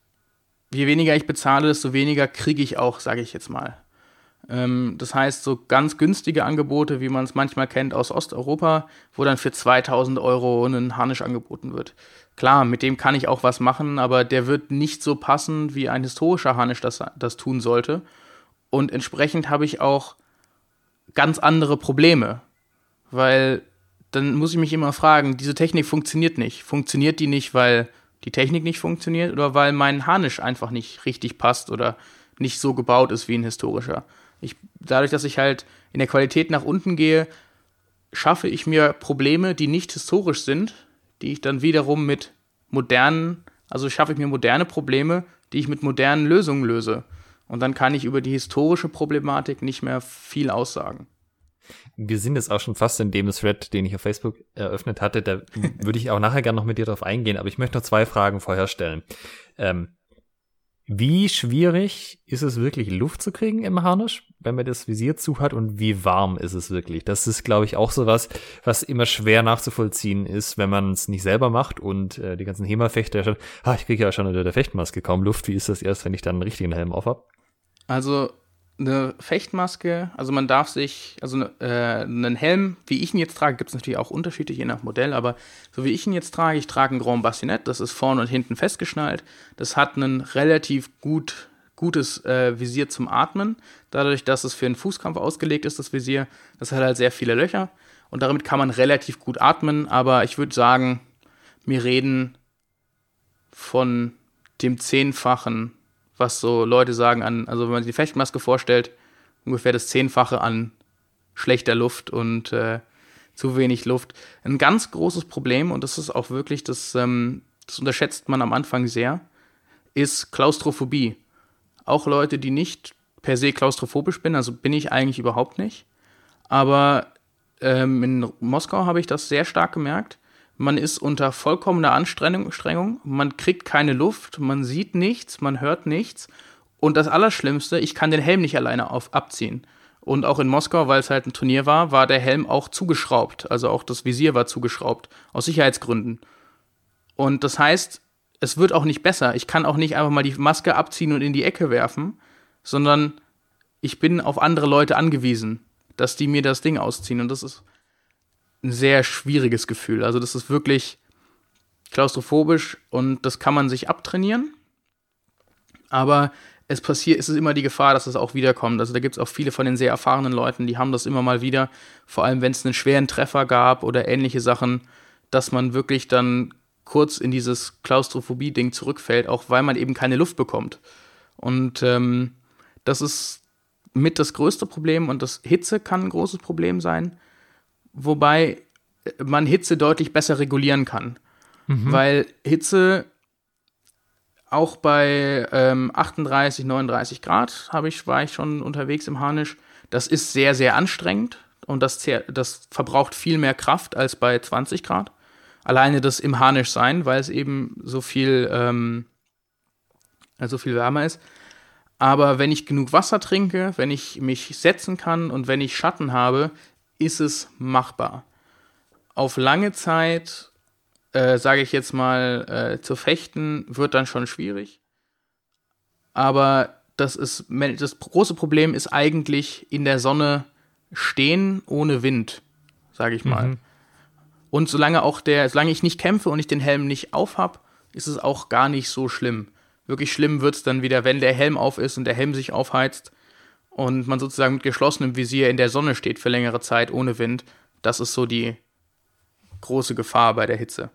je weniger ich bezahle, desto weniger kriege ich auch, sage ich jetzt mal. Ähm, das heißt, so ganz günstige Angebote, wie man es manchmal kennt aus Osteuropa, wo dann für 2000 Euro ein Harnisch angeboten wird. Klar, mit dem kann ich auch was machen, aber der wird nicht so passen, wie ein historischer Harnisch das, das tun sollte. Und entsprechend habe ich auch ganz andere Probleme, weil dann muss ich mich immer fragen, diese Technik funktioniert nicht. Funktioniert die nicht, weil die Technik nicht funktioniert oder weil mein Harnisch einfach nicht richtig passt oder nicht so gebaut ist wie ein historischer? Ich, dadurch, dass ich halt in der Qualität nach unten gehe, schaffe ich mir Probleme, die nicht historisch sind, die ich dann wiederum mit modernen, also schaffe ich mir moderne Probleme, die ich mit modernen Lösungen löse. Und dann kann ich über die historische Problematik nicht mehr viel aussagen. Wir sind jetzt auch schon fast in dem Thread, den ich auf Facebook eröffnet hatte. Da würde ich auch nachher gerne noch mit dir drauf eingehen, aber ich möchte noch zwei Fragen vorher stellen. Ähm, wie schwierig ist es wirklich, Luft zu kriegen im Harnisch, wenn man das Visier zu hat und wie warm ist es wirklich? Das ist, glaube ich, auch so was, immer schwer nachzuvollziehen ist, wenn man es nicht selber macht und äh, die ganzen HEMA-Fechter schon, ah, ich kriege ja schon unter der Fechtmaske kaum Luft. Wie ist das erst, wenn ich dann einen richtigen Helm auf habe? Also eine Fechtmaske, also man darf sich, also äh, einen Helm, wie ich ihn jetzt trage, gibt es natürlich auch Unterschiede je nach Modell, aber so wie ich ihn jetzt trage, ich trage ein Grand Bassinet, das ist vorne und hinten festgeschnallt. Das hat einen relativ gut, gutes äh, Visier zum Atmen. Dadurch, dass es für einen Fußkampf ausgelegt ist, das Visier, das hat halt sehr viele Löcher. Und damit kann man relativ gut atmen. Aber ich würde sagen, wir reden von dem Zehnfachen, was so Leute sagen an, also wenn man sich die Fechtmaske vorstellt, ungefähr das Zehnfache an schlechter Luft und äh, zu wenig Luft. Ein ganz großes Problem, und das ist auch wirklich, das, ähm, das unterschätzt man am Anfang sehr, ist Klaustrophobie. Auch Leute, die nicht per se klaustrophobisch bin, also bin ich eigentlich überhaupt nicht. Aber ähm, in Moskau habe ich das sehr stark gemerkt. Man ist unter vollkommener Anstrengung, man kriegt keine Luft, man sieht nichts, man hört nichts. Und das Allerschlimmste, ich kann den Helm nicht alleine auf, abziehen. Und auch in Moskau, weil es halt ein Turnier war, war der Helm auch zugeschraubt. Also auch das Visier war zugeschraubt. Aus Sicherheitsgründen. Und das heißt, es wird auch nicht besser. Ich kann auch nicht einfach mal die Maske abziehen und in die Ecke werfen, sondern ich bin auf andere Leute angewiesen, dass die mir das Ding ausziehen. Und das ist ein sehr schwieriges Gefühl. Also das ist wirklich klaustrophobisch und das kann man sich abtrainieren. Aber es passiert, es ist immer die Gefahr, dass es auch wiederkommt. Also da gibt es auch viele von den sehr erfahrenen Leuten, die haben das immer mal wieder, vor allem wenn es einen schweren Treffer gab oder ähnliche Sachen, dass man wirklich dann kurz in dieses Klaustrophobie-Ding zurückfällt, auch weil man eben keine Luft bekommt. Und ähm, das ist mit das größte Problem und das Hitze kann ein großes Problem sein, wobei man Hitze deutlich besser regulieren kann. Mhm. Weil Hitze auch bei ähm, 38, 39 Grad habe ich, war ich schon unterwegs im Harnisch. Das ist sehr, sehr anstrengend und das, das verbraucht viel mehr Kraft als bei 20 Grad. Alleine das im Harnisch sein, weil es eben so viel, ähm, so viel wärmer ist. Aber wenn ich genug Wasser trinke, wenn ich mich setzen kann und wenn ich Schatten habe, ist es machbar. Auf lange Zeit äh, sage ich jetzt mal, äh, zu fechten, wird dann schon schwierig. Aber das ist, das große Problem ist eigentlich in der Sonne stehen ohne Wind, sage ich mal. Mhm. Und solange auch der, solange ich nicht kämpfe und ich den Helm nicht aufhab, ist es auch gar nicht so schlimm. Wirklich schlimm wird es dann wieder, wenn der Helm auf ist und der Helm sich aufheizt und man sozusagen mit geschlossenem Visier in der Sonne steht für längere Zeit ohne Wind. Das ist so die große Gefahr bei der Hitze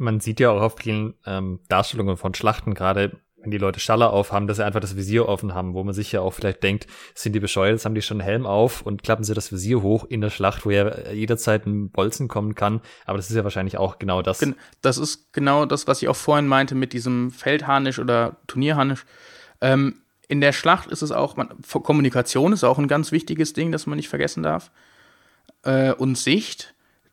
man sieht ja auch auf vielen ähm, Darstellungen von Schlachten, gerade wenn die Leute Schaller aufhaben, dass sie einfach das Visier offen haben, wo man sich ja auch vielleicht denkt, sind die bescheuert, jetzt haben die schon einen Helm auf und klappen sie das Visier hoch in der Schlacht, wo ja jederzeit ein Bolzen kommen kann. Aber das ist ja wahrscheinlich auch genau das. Das ist genau das, was ich auch vorhin meinte mit diesem Feldharnisch oder Turnierharnisch. Ähm, in der Schlacht ist es auch, man, Kommunikation ist auch ein ganz wichtiges Ding, das man nicht vergessen darf. Äh, und Sicht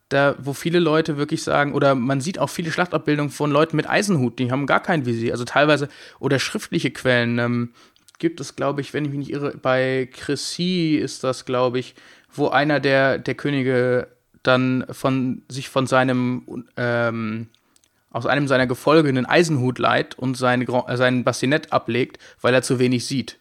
da, wo viele Leute wirklich sagen, oder man sieht auch viele Schlachtabbildungen von Leuten mit Eisenhut, die haben gar kein Visier, also teilweise, oder schriftliche Quellen, ähm, gibt es, glaube ich, wenn ich mich nicht irre, bei Chrissy ist das, glaube ich, wo einer der, der Könige dann von sich von seinem ähm, aus einem seiner Gefolge einen Eisenhut leiht und sein, äh, sein Bastinett ablegt, weil er zu wenig sieht.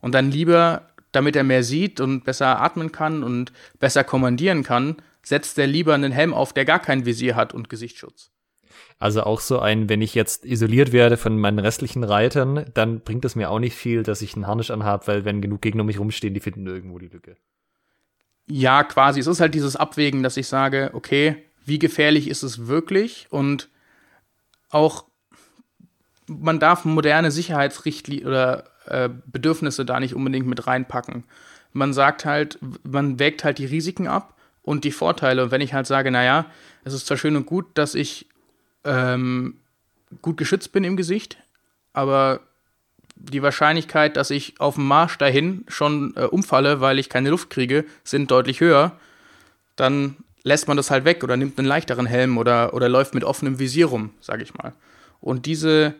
Und dann lieber, damit er mehr sieht und besser atmen kann und besser kommandieren kann, setzt er lieber einen Helm auf, der gar kein Visier hat und Gesichtsschutz. Also auch so ein, wenn ich jetzt isoliert werde von meinen restlichen Reitern, dann bringt es mir auch nicht viel, dass ich einen Harnisch anhabe, weil wenn genug Gegner um mich rumstehen, die finden irgendwo die Lücke. Ja, quasi. Es ist halt dieses Abwägen, dass ich sage, okay, wie gefährlich ist es wirklich? Und auch man darf moderne Sicherheitsrichtlinien oder äh, Bedürfnisse da nicht unbedingt mit reinpacken. Man sagt halt, man wägt halt die Risiken ab und die Vorteile. Und wenn ich halt sage, naja, es ist zwar schön und gut, dass ich ähm, gut geschützt bin im Gesicht, aber die Wahrscheinlichkeit, dass ich auf dem Marsch dahin schon äh, umfalle, weil ich keine Luft kriege, sind deutlich höher, dann lässt man das halt weg oder nimmt einen leichteren Helm oder, oder läuft mit offenem Visier rum, sage ich mal. Und diese,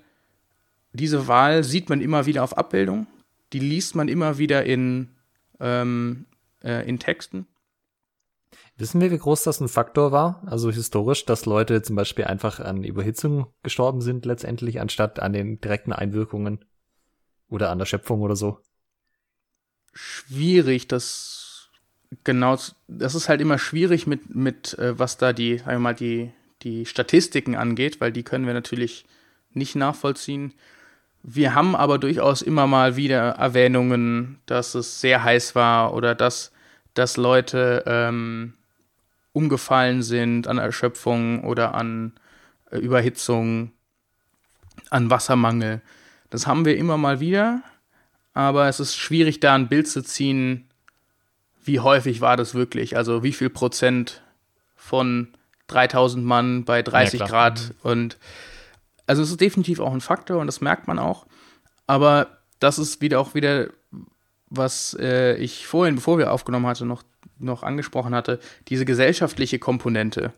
diese Wahl sieht man immer wieder auf Abbildung, die liest man immer wieder in, ähm, äh, in Texten. Wissen wir, wie groß das ein Faktor war? Also historisch, dass Leute zum Beispiel einfach an Überhitzung gestorben sind letztendlich, anstatt an den direkten Einwirkungen oder an der Schöpfung oder so? Schwierig, das genau, das ist halt immer schwierig mit, mit äh, was da die, sagen wir mal, die, die Statistiken angeht, weil die können wir natürlich nicht nachvollziehen. Wir haben aber durchaus immer mal wieder Erwähnungen, dass es sehr heiß war oder dass, dass Leute ähm, umgefallen sind an Erschöpfung oder an äh, Überhitzung, an Wassermangel. Das haben wir immer mal wieder, aber es ist schwierig, da ein Bild zu ziehen, wie häufig war das wirklich, also wie viel Prozent von 3000 Mann bei 30 ja, Grad mhm. und also es ist definitiv auch ein Faktor und das merkt man auch, aber das ist wieder auch wieder was äh, ich vorhin, bevor wir aufgenommen hatte, noch, noch angesprochen hatte, diese gesellschaftliche Komponente,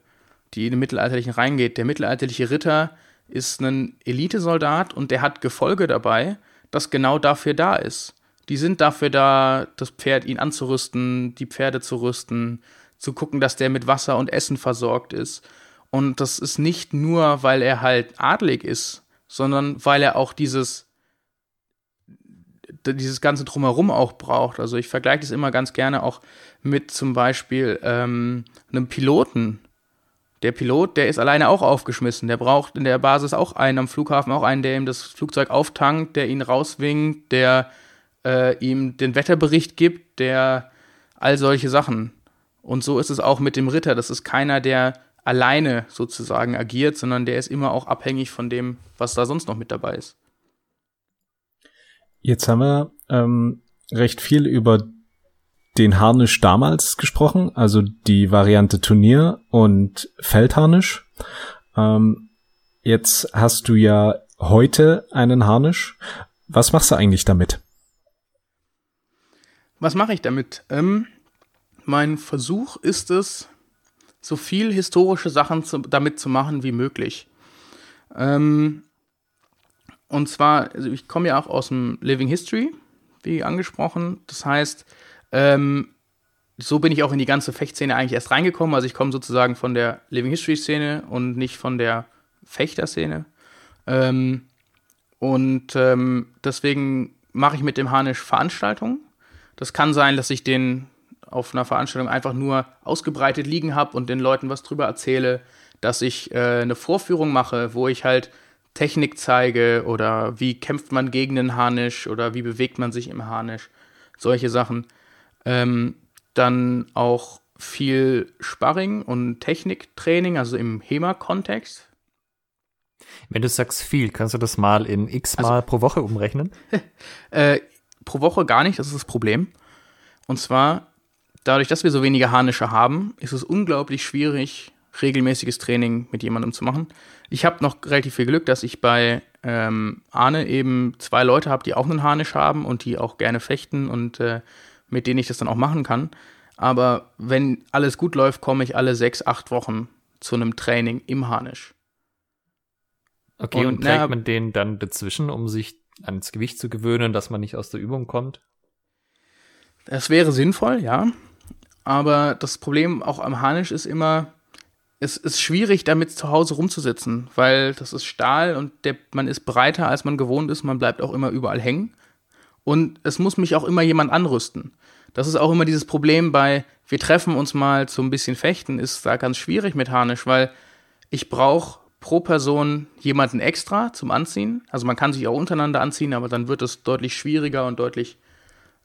die in den Mittelalterlichen reingeht. Der mittelalterliche Ritter ist ein Elitesoldat und der hat Gefolge dabei, das genau dafür da ist. Die sind dafür da, das Pferd ihn anzurüsten, die Pferde zu rüsten, zu gucken, dass der mit Wasser und Essen versorgt ist. Und das ist nicht nur, weil er halt adlig ist, sondern weil er auch dieses dieses ganze drumherum auch braucht. Also ich vergleiche das immer ganz gerne auch mit zum Beispiel ähm, einem Piloten. Der Pilot, der ist alleine auch aufgeschmissen. Der braucht in der Basis auch einen am Flughafen, auch einen, der ihm das Flugzeug auftankt, der ihn rauswinkt, der äh, ihm den Wetterbericht gibt, der all solche Sachen. Und so ist es auch mit dem Ritter. Das ist keiner, der alleine sozusagen agiert, sondern der ist immer auch abhängig von dem, was da sonst noch mit dabei ist. Jetzt haben wir ähm, recht viel über den Harnisch damals gesprochen, also die Variante Turnier und Feldharnisch. Ähm, jetzt hast du ja heute einen Harnisch. Was machst du eigentlich damit? Was mache ich damit? Ähm, mein Versuch ist es, so viel historische Sachen zu, damit zu machen wie möglich. Ähm, und zwar, also ich komme ja auch aus dem Living History, wie angesprochen. Das heißt, ähm, so bin ich auch in die ganze Fechtszene eigentlich erst reingekommen. Also ich komme sozusagen von der Living History Szene und nicht von der Fechterszene. Ähm, und ähm, deswegen mache ich mit dem Harnisch Veranstaltungen. Das kann sein, dass ich den auf einer Veranstaltung einfach nur ausgebreitet liegen habe und den Leuten was drüber erzähle, dass ich äh, eine Vorführung mache, wo ich halt Technik zeige oder wie kämpft man gegen den Harnisch oder wie bewegt man sich im Harnisch, solche Sachen. Ähm, dann auch viel Sparring und Techniktraining, also im HEMA-Kontext. Wenn du sagst viel, kannst du das mal in x Mal also, pro Woche umrechnen? äh, pro Woche gar nicht, das ist das Problem. Und zwar, dadurch, dass wir so wenige Harnische haben, ist es unglaublich schwierig, regelmäßiges Training mit jemandem zu machen. Ich habe noch relativ viel Glück, dass ich bei ähm, Arne eben zwei Leute habe, die auch einen Harnisch haben und die auch gerne fechten und äh, mit denen ich das dann auch machen kann. Aber wenn alles gut läuft, komme ich alle sechs, acht Wochen zu einem Training im Harnisch. Okay, und, und trägt na, man den dann dazwischen, um sich ans Gewicht zu gewöhnen, dass man nicht aus der Übung kommt? Das wäre sinnvoll, ja. Aber das Problem auch am Harnisch ist immer, es ist schwierig, damit zu Hause rumzusitzen, weil das ist Stahl und der, man ist breiter, als man gewohnt ist. Man bleibt auch immer überall hängen. Und es muss mich auch immer jemand anrüsten. Das ist auch immer dieses Problem bei, wir treffen uns mal zu ein bisschen Fechten, ist da ganz schwierig mit Harnisch, weil ich brauche pro Person jemanden extra zum Anziehen. Also man kann sich auch untereinander anziehen, aber dann wird es deutlich schwieriger und deutlich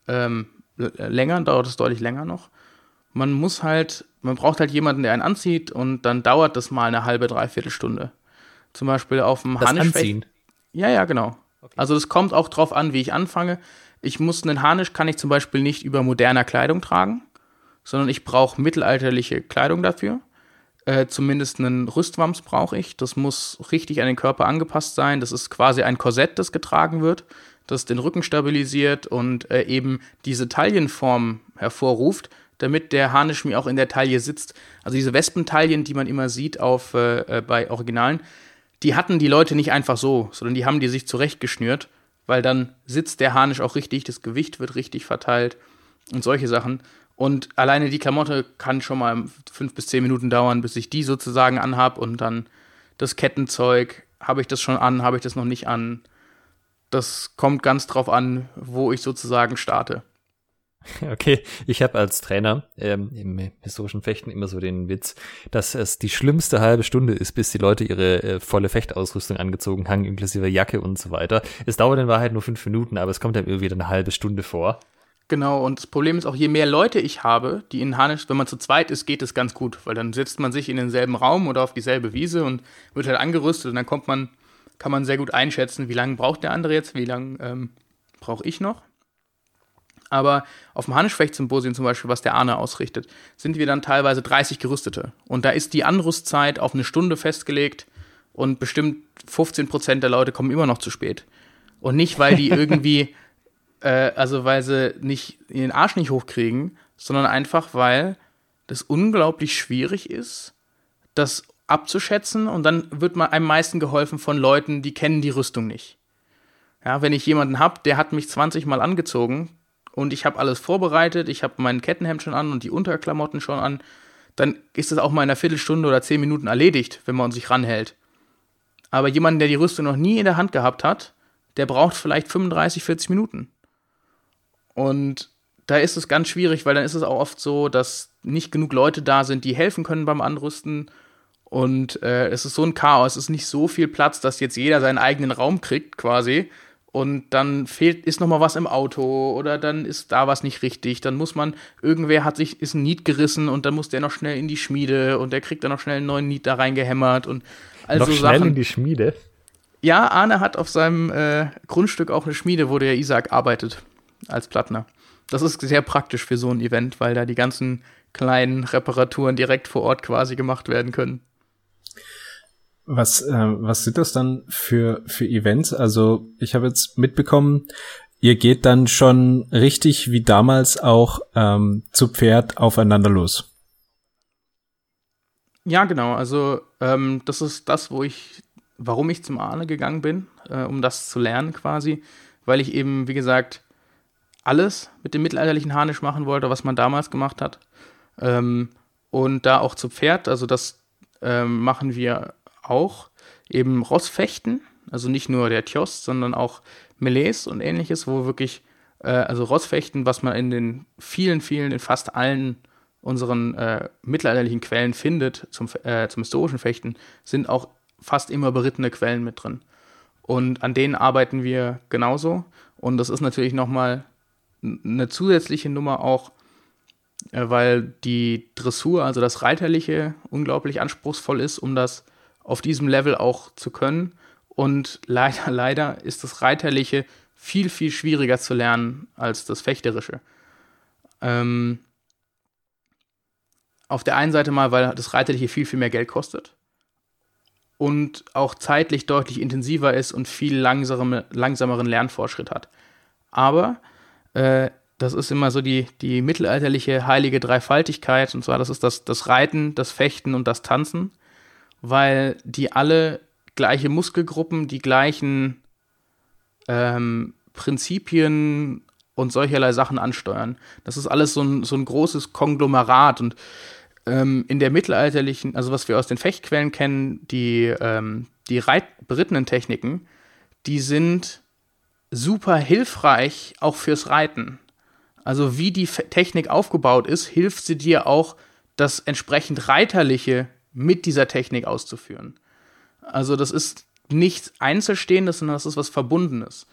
ähm, länger, dauert es deutlich länger noch man muss halt, man braucht halt jemanden, der einen anzieht und dann dauert das mal eine halbe, dreiviertel Stunde. Zum Beispiel auf dem Harnisch. Anziehen. Ja, ja, genau. Okay. Also das kommt auch drauf an, wie ich anfange. Ich muss einen Harnisch kann ich zum Beispiel nicht über moderner Kleidung tragen, sondern ich brauche mittelalterliche Kleidung dafür. Äh, zumindest einen Rüstwams brauche ich. Das muss richtig an den Körper angepasst sein. Das ist quasi ein Korsett, das getragen wird, das den Rücken stabilisiert und äh, eben diese Taillenform hervorruft, damit der Harnisch mir auch in der Taille sitzt. Also diese Wespentaillen, die man immer sieht auf, äh, äh, bei Originalen, die hatten die Leute nicht einfach so, sondern die haben die sich zurechtgeschnürt, weil dann sitzt der Harnisch auch richtig, das Gewicht wird richtig verteilt und solche Sachen. Und alleine die Klamotte kann schon mal fünf bis zehn Minuten dauern, bis ich die sozusagen anhab und dann das Kettenzeug, habe ich das schon an, habe ich das noch nicht an. Das kommt ganz drauf an, wo ich sozusagen starte. Okay, ich habe als Trainer ähm, im historischen Fechten immer so den Witz, dass es die schlimmste halbe Stunde ist, bis die Leute ihre äh, volle Fechtausrüstung angezogen haben, inklusive Jacke und so weiter. Es dauert in Wahrheit nur fünf Minuten, aber es kommt dann irgendwie wieder eine halbe Stunde vor. Genau, und das Problem ist auch, je mehr Leute ich habe, die in Harnisch, wenn man zu zweit ist, geht es ganz gut, weil dann setzt man sich in denselben Raum oder auf dieselbe Wiese und wird halt angerüstet und dann kommt man, kann man sehr gut einschätzen, wie lange braucht der andere jetzt, wie lange ähm, brauche ich noch. Aber auf dem Hannischfecht-Symposium zum Beispiel, was der Arne ausrichtet, sind wir dann teilweise 30 Gerüstete. Und da ist die Anrüstzeit auf eine Stunde festgelegt und bestimmt 15 Prozent der Leute kommen immer noch zu spät. Und nicht, weil die irgendwie, äh, also weil sie nicht den Arsch nicht hochkriegen, sondern einfach, weil das unglaublich schwierig ist, das abzuschätzen und dann wird man einem meisten geholfen von Leuten, die kennen die Rüstung nicht. Ja, wenn ich jemanden habe, der hat mich 20 Mal angezogen, und ich habe alles vorbereitet, ich habe mein Kettenhemd schon an und die Unterklamotten schon an, dann ist das auch mal in einer Viertelstunde oder zehn Minuten erledigt, wenn man sich ranhält. Aber jemand, der die Rüstung noch nie in der Hand gehabt hat, der braucht vielleicht 35, 40 Minuten. Und da ist es ganz schwierig, weil dann ist es auch oft so, dass nicht genug Leute da sind, die helfen können beim Anrüsten. Und äh, es ist so ein Chaos, es ist nicht so viel Platz, dass jetzt jeder seinen eigenen Raum kriegt, quasi, und dann fehlt, ist noch mal was im Auto oder dann ist da was nicht richtig. Dann muss man, irgendwer hat sich, ist ein Niet gerissen und dann muss der noch schnell in die Schmiede und der kriegt dann noch schnell einen neuen Niet da reingehämmert und also noch schnell Sachen. in die Schmiede? Ja, Arne hat auf seinem äh, Grundstück auch eine Schmiede, wo der Isaac arbeitet als Plattner. Das ist sehr praktisch für so ein Event, weil da die ganzen kleinen Reparaturen direkt vor Ort quasi gemacht werden können. Was, äh, was sind das dann für, für Events? Also ich habe jetzt mitbekommen, ihr geht dann schon richtig wie damals auch ähm, zu Pferd aufeinander los. Ja, genau. Also ähm, das ist das, wo ich, warum ich zum Arne gegangen bin, äh, um das zu lernen quasi, weil ich eben, wie gesagt, alles mit dem mittelalterlichen Harnisch machen wollte, was man damals gemacht hat. Ähm, und da auch zu Pferd, also das ähm, machen wir auch eben Rossfechten, also nicht nur der Tjost, sondern auch Melees und ähnliches, wo wirklich, äh, also Rossfechten, was man in den vielen, vielen, in fast allen unseren äh, mittelalterlichen Quellen findet zum, äh, zum historischen Fechten, sind auch fast immer berittene Quellen mit drin. Und an denen arbeiten wir genauso. Und das ist natürlich nochmal eine zusätzliche Nummer auch, äh, weil die Dressur, also das Reiterliche, unglaublich anspruchsvoll ist, um das auf diesem Level auch zu können. Und leider, leider ist das Reiterliche viel, viel schwieriger zu lernen als das Fechterische. Ähm, auf der einen Seite mal, weil das Reiterliche viel, viel mehr Geld kostet und auch zeitlich deutlich intensiver ist und viel langsamere, langsameren Lernfortschritt hat. Aber äh, das ist immer so die, die mittelalterliche heilige Dreifaltigkeit, und zwar das ist das, das Reiten, das Fechten und das Tanzen. Weil die alle gleiche Muskelgruppen, die gleichen ähm, Prinzipien und solcherlei Sachen ansteuern. Das ist alles so ein, so ein großes Konglomerat. Und ähm, in der mittelalterlichen, also was wir aus den Fechtquellen kennen, die, ähm, die Reit berittenen Techniken, die sind super hilfreich auch fürs Reiten. Also wie die Technik aufgebaut ist, hilft sie dir auch, das entsprechend Reiterliche mit dieser Technik auszuführen. Also das ist nichts Einzelstehendes, sondern das ist was Verbundenes.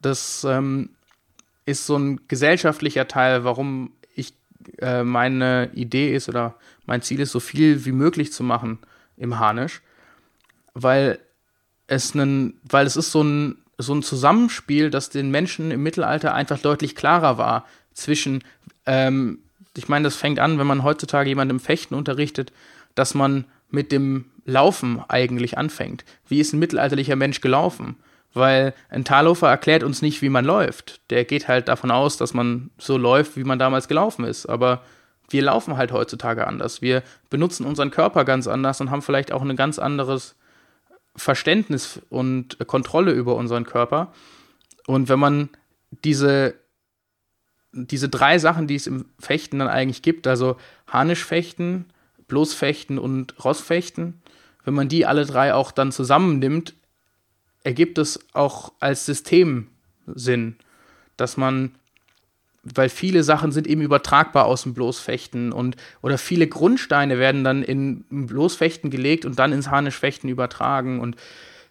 Das ähm, ist so ein gesellschaftlicher Teil, warum ich äh, meine Idee ist oder mein Ziel ist, so viel wie möglich zu machen im Harnisch, weil es einen, weil es ist so ein so ein Zusammenspiel, das den Menschen im Mittelalter einfach deutlich klarer war zwischen, ähm, ich meine, das fängt an, wenn man heutzutage jemandem Fechten unterrichtet, dass man mit dem Laufen eigentlich anfängt. Wie ist ein mittelalterlicher Mensch gelaufen? Weil ein Talhofer erklärt uns nicht, wie man läuft. Der geht halt davon aus, dass man so läuft, wie man damals gelaufen ist. Aber wir laufen halt heutzutage anders. Wir benutzen unseren Körper ganz anders und haben vielleicht auch ein ganz anderes Verständnis und Kontrolle über unseren Körper. Und wenn man diese, diese drei Sachen, die es im Fechten dann eigentlich gibt, also Harnischfechten, Bloßfechten und Rossfechten, wenn man die alle drei auch dann zusammennimmt, ergibt es auch als System Sinn, dass man weil viele Sachen sind eben übertragbar aus dem Bloßfechten und oder viele Grundsteine werden dann in Bloßfechten gelegt und dann ins Harnischfechten übertragen und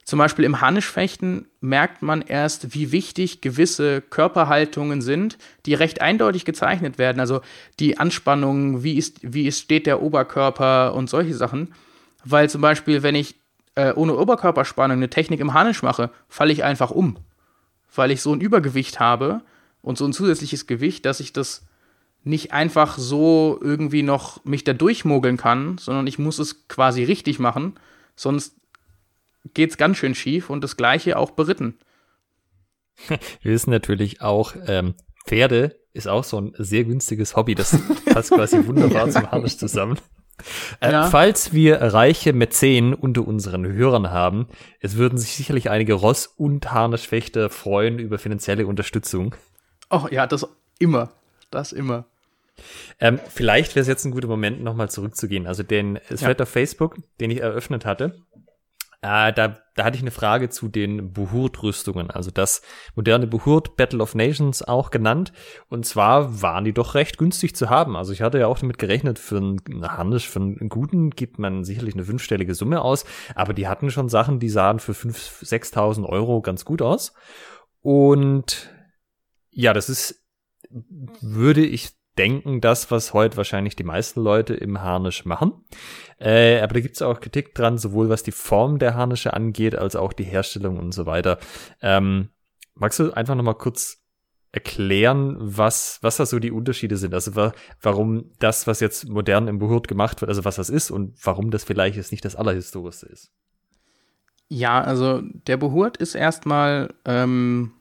zum Beispiel im Harnischfechten merkt man erst, wie wichtig gewisse Körperhaltungen sind, die recht eindeutig gezeichnet werden. Also die Anspannung, wie, ist, wie ist, steht der Oberkörper und solche Sachen. Weil zum Beispiel, wenn ich äh, ohne Oberkörperspannung eine Technik im Harnisch mache, falle ich einfach um. Weil ich so ein Übergewicht habe und so ein zusätzliches Gewicht, dass ich das nicht einfach so irgendwie noch mich da durchmogeln kann, sondern ich muss es quasi richtig machen, sonst geht's ganz schön schief und das gleiche auch beritten. Wir wissen natürlich auch, ähm, Pferde ist auch so ein sehr günstiges Hobby. Das passt quasi wunderbar zum Harnisch zusammen. Äh, ja. Falls wir reiche Mäzen unter unseren Hörern haben, es würden sich sicherlich einige Ross- und Harnischfechter freuen über finanzielle Unterstützung. Oh ja, das immer. Das immer. Ähm, vielleicht wäre es jetzt ein guter Moment, nochmal zurückzugehen. Also den Thread ja. auf Facebook, den ich eröffnet hatte, äh, da, da hatte ich eine Frage zu den Buhurt-Rüstungen, also das moderne Buhurt Battle of Nations auch genannt. Und zwar waren die doch recht günstig zu haben. Also ich hatte ja auch damit gerechnet, für einen Harnisch, für einen guten gibt man sicherlich eine fünfstellige Summe aus, aber die hatten schon Sachen, die sahen für 5.000, 6.000 Euro ganz gut aus. Und ja, das ist, würde ich denken, das, was heute wahrscheinlich die meisten Leute im Harnisch machen. Äh, aber da gibt es auch Kritik dran, sowohl was die Form der Harnische angeht, als auch die Herstellung und so weiter. Ähm, magst du einfach nochmal kurz erklären, was, was da so die Unterschiede sind? Also wa warum das, was jetzt modern im Behurt gemacht wird, also was das ist und warum das vielleicht jetzt nicht das Allerhistorischste ist? Ja, also der Behurt ist erstmal ähm,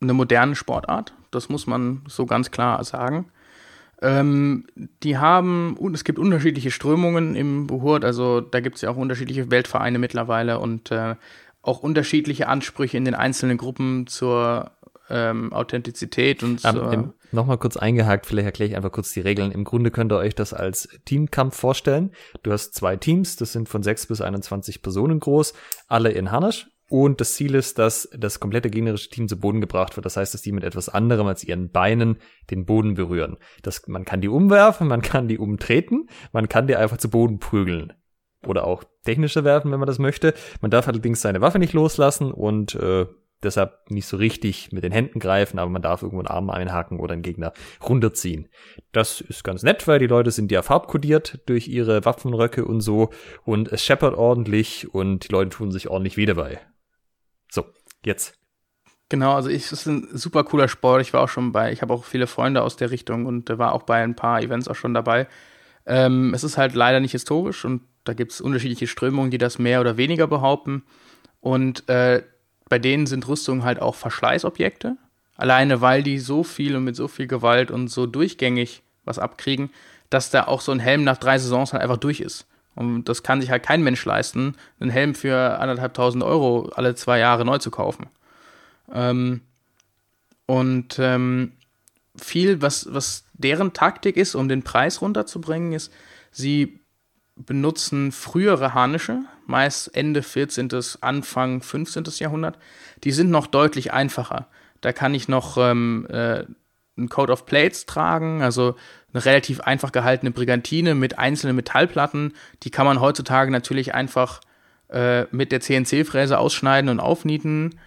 eine moderne Sportart. Das muss man so ganz klar sagen. Ähm, die haben, und es gibt unterschiedliche Strömungen im Buhurt, also da gibt es ja auch unterschiedliche Weltvereine mittlerweile und äh, auch unterschiedliche Ansprüche in den einzelnen Gruppen zur ähm, Authentizität und um, Nochmal kurz eingehakt, vielleicht erkläre ich einfach kurz die Regeln. Im Grunde könnt ihr euch das als Teamkampf vorstellen. Du hast zwei Teams, das sind von 6 bis 21 Personen groß, alle in Harnisch und das Ziel ist, dass das komplette gegnerische Team zu Boden gebracht wird. Das heißt, dass die mit etwas anderem als ihren Beinen den Boden berühren. Das, man kann die umwerfen, man kann die umtreten, man kann die einfach zu Boden prügeln. Oder auch technische werfen, wenn man das möchte. Man darf allerdings seine Waffe nicht loslassen und äh, deshalb nicht so richtig mit den Händen greifen, aber man darf irgendwo einen Arm einhaken oder einen Gegner runterziehen. Das ist ganz nett, weil die Leute sind ja farbkodiert durch ihre Waffenröcke und so und es scheppert ordentlich und die Leute tun sich ordentlich weh dabei. Jetzt. Genau, also ich, es ist ein super cooler Sport. Ich war auch schon bei, ich habe auch viele Freunde aus der Richtung und war auch bei ein paar Events auch schon dabei. Ähm, es ist halt leider nicht historisch und da gibt es unterschiedliche Strömungen, die das mehr oder weniger behaupten. Und äh, bei denen sind Rüstungen halt auch Verschleißobjekte. Alleine weil die so viel und mit so viel Gewalt und so durchgängig was abkriegen, dass da auch so ein Helm nach drei Saisons halt einfach durch ist. Und das kann sich halt kein Mensch leisten, einen Helm für anderthalbtausend Euro alle zwei Jahre neu zu kaufen. Ähm, und ähm, viel, was, was deren Taktik ist, um den Preis runterzubringen, ist, sie benutzen frühere Harnische, meist Ende 14., Anfang 15. Jahrhundert. Die sind noch deutlich einfacher. Da kann ich noch ähm, äh, ein Code of Plates tragen, also eine relativ einfach gehaltene Brigantine mit einzelnen Metallplatten. Die kann man heutzutage natürlich einfach äh, mit der CNC-Fräse ausschneiden und aufnieten.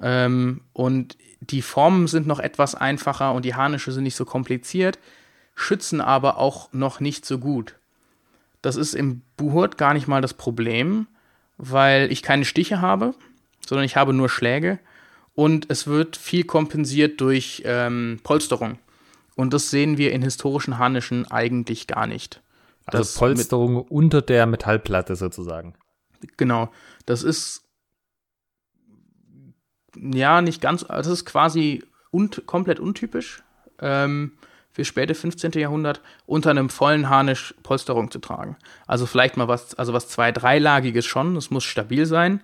Ähm, und die Formen sind noch etwas einfacher und die Harnische sind nicht so kompliziert, schützen aber auch noch nicht so gut. Das ist im Buhurt gar nicht mal das Problem, weil ich keine Stiche habe, sondern ich habe nur Schläge und es wird viel kompensiert durch ähm, Polsterung. Und das sehen wir in historischen Harnischen eigentlich gar nicht. Also das Polsterung unter der Metallplatte sozusagen. Genau. Das ist ja nicht ganz, das ist quasi un komplett untypisch ähm, für späte 15. Jahrhundert unter einem vollen Harnisch Polsterung zu tragen. Also vielleicht mal was, also was zwei, dreilagiges schon, es muss stabil sein,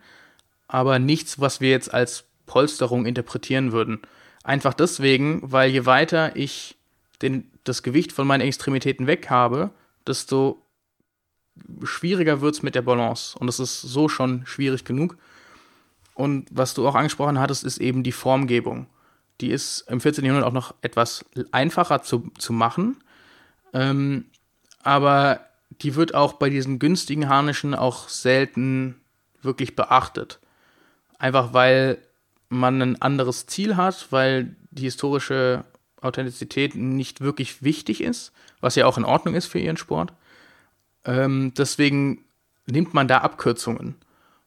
aber nichts, was wir jetzt als Polsterung interpretieren würden. Einfach deswegen, weil je weiter ich den, das Gewicht von meinen Extremitäten weg habe, desto schwieriger wird es mit der Balance. Und das ist so schon schwierig genug. Und was du auch angesprochen hattest, ist eben die Formgebung. die ist im 14. Jahrhundert auch noch etwas einfacher zu, zu machen. Ähm, aber die wird auch bei diesen günstigen Harnischen auch selten wirklich beachtet. Einfach weil man ein anderes Ziel hat, weil die historische Authentizität nicht wirklich wichtig ist, was ja auch in Ordnung ist für ihren Sport. Ähm, deswegen nimmt man da Abkürzungen.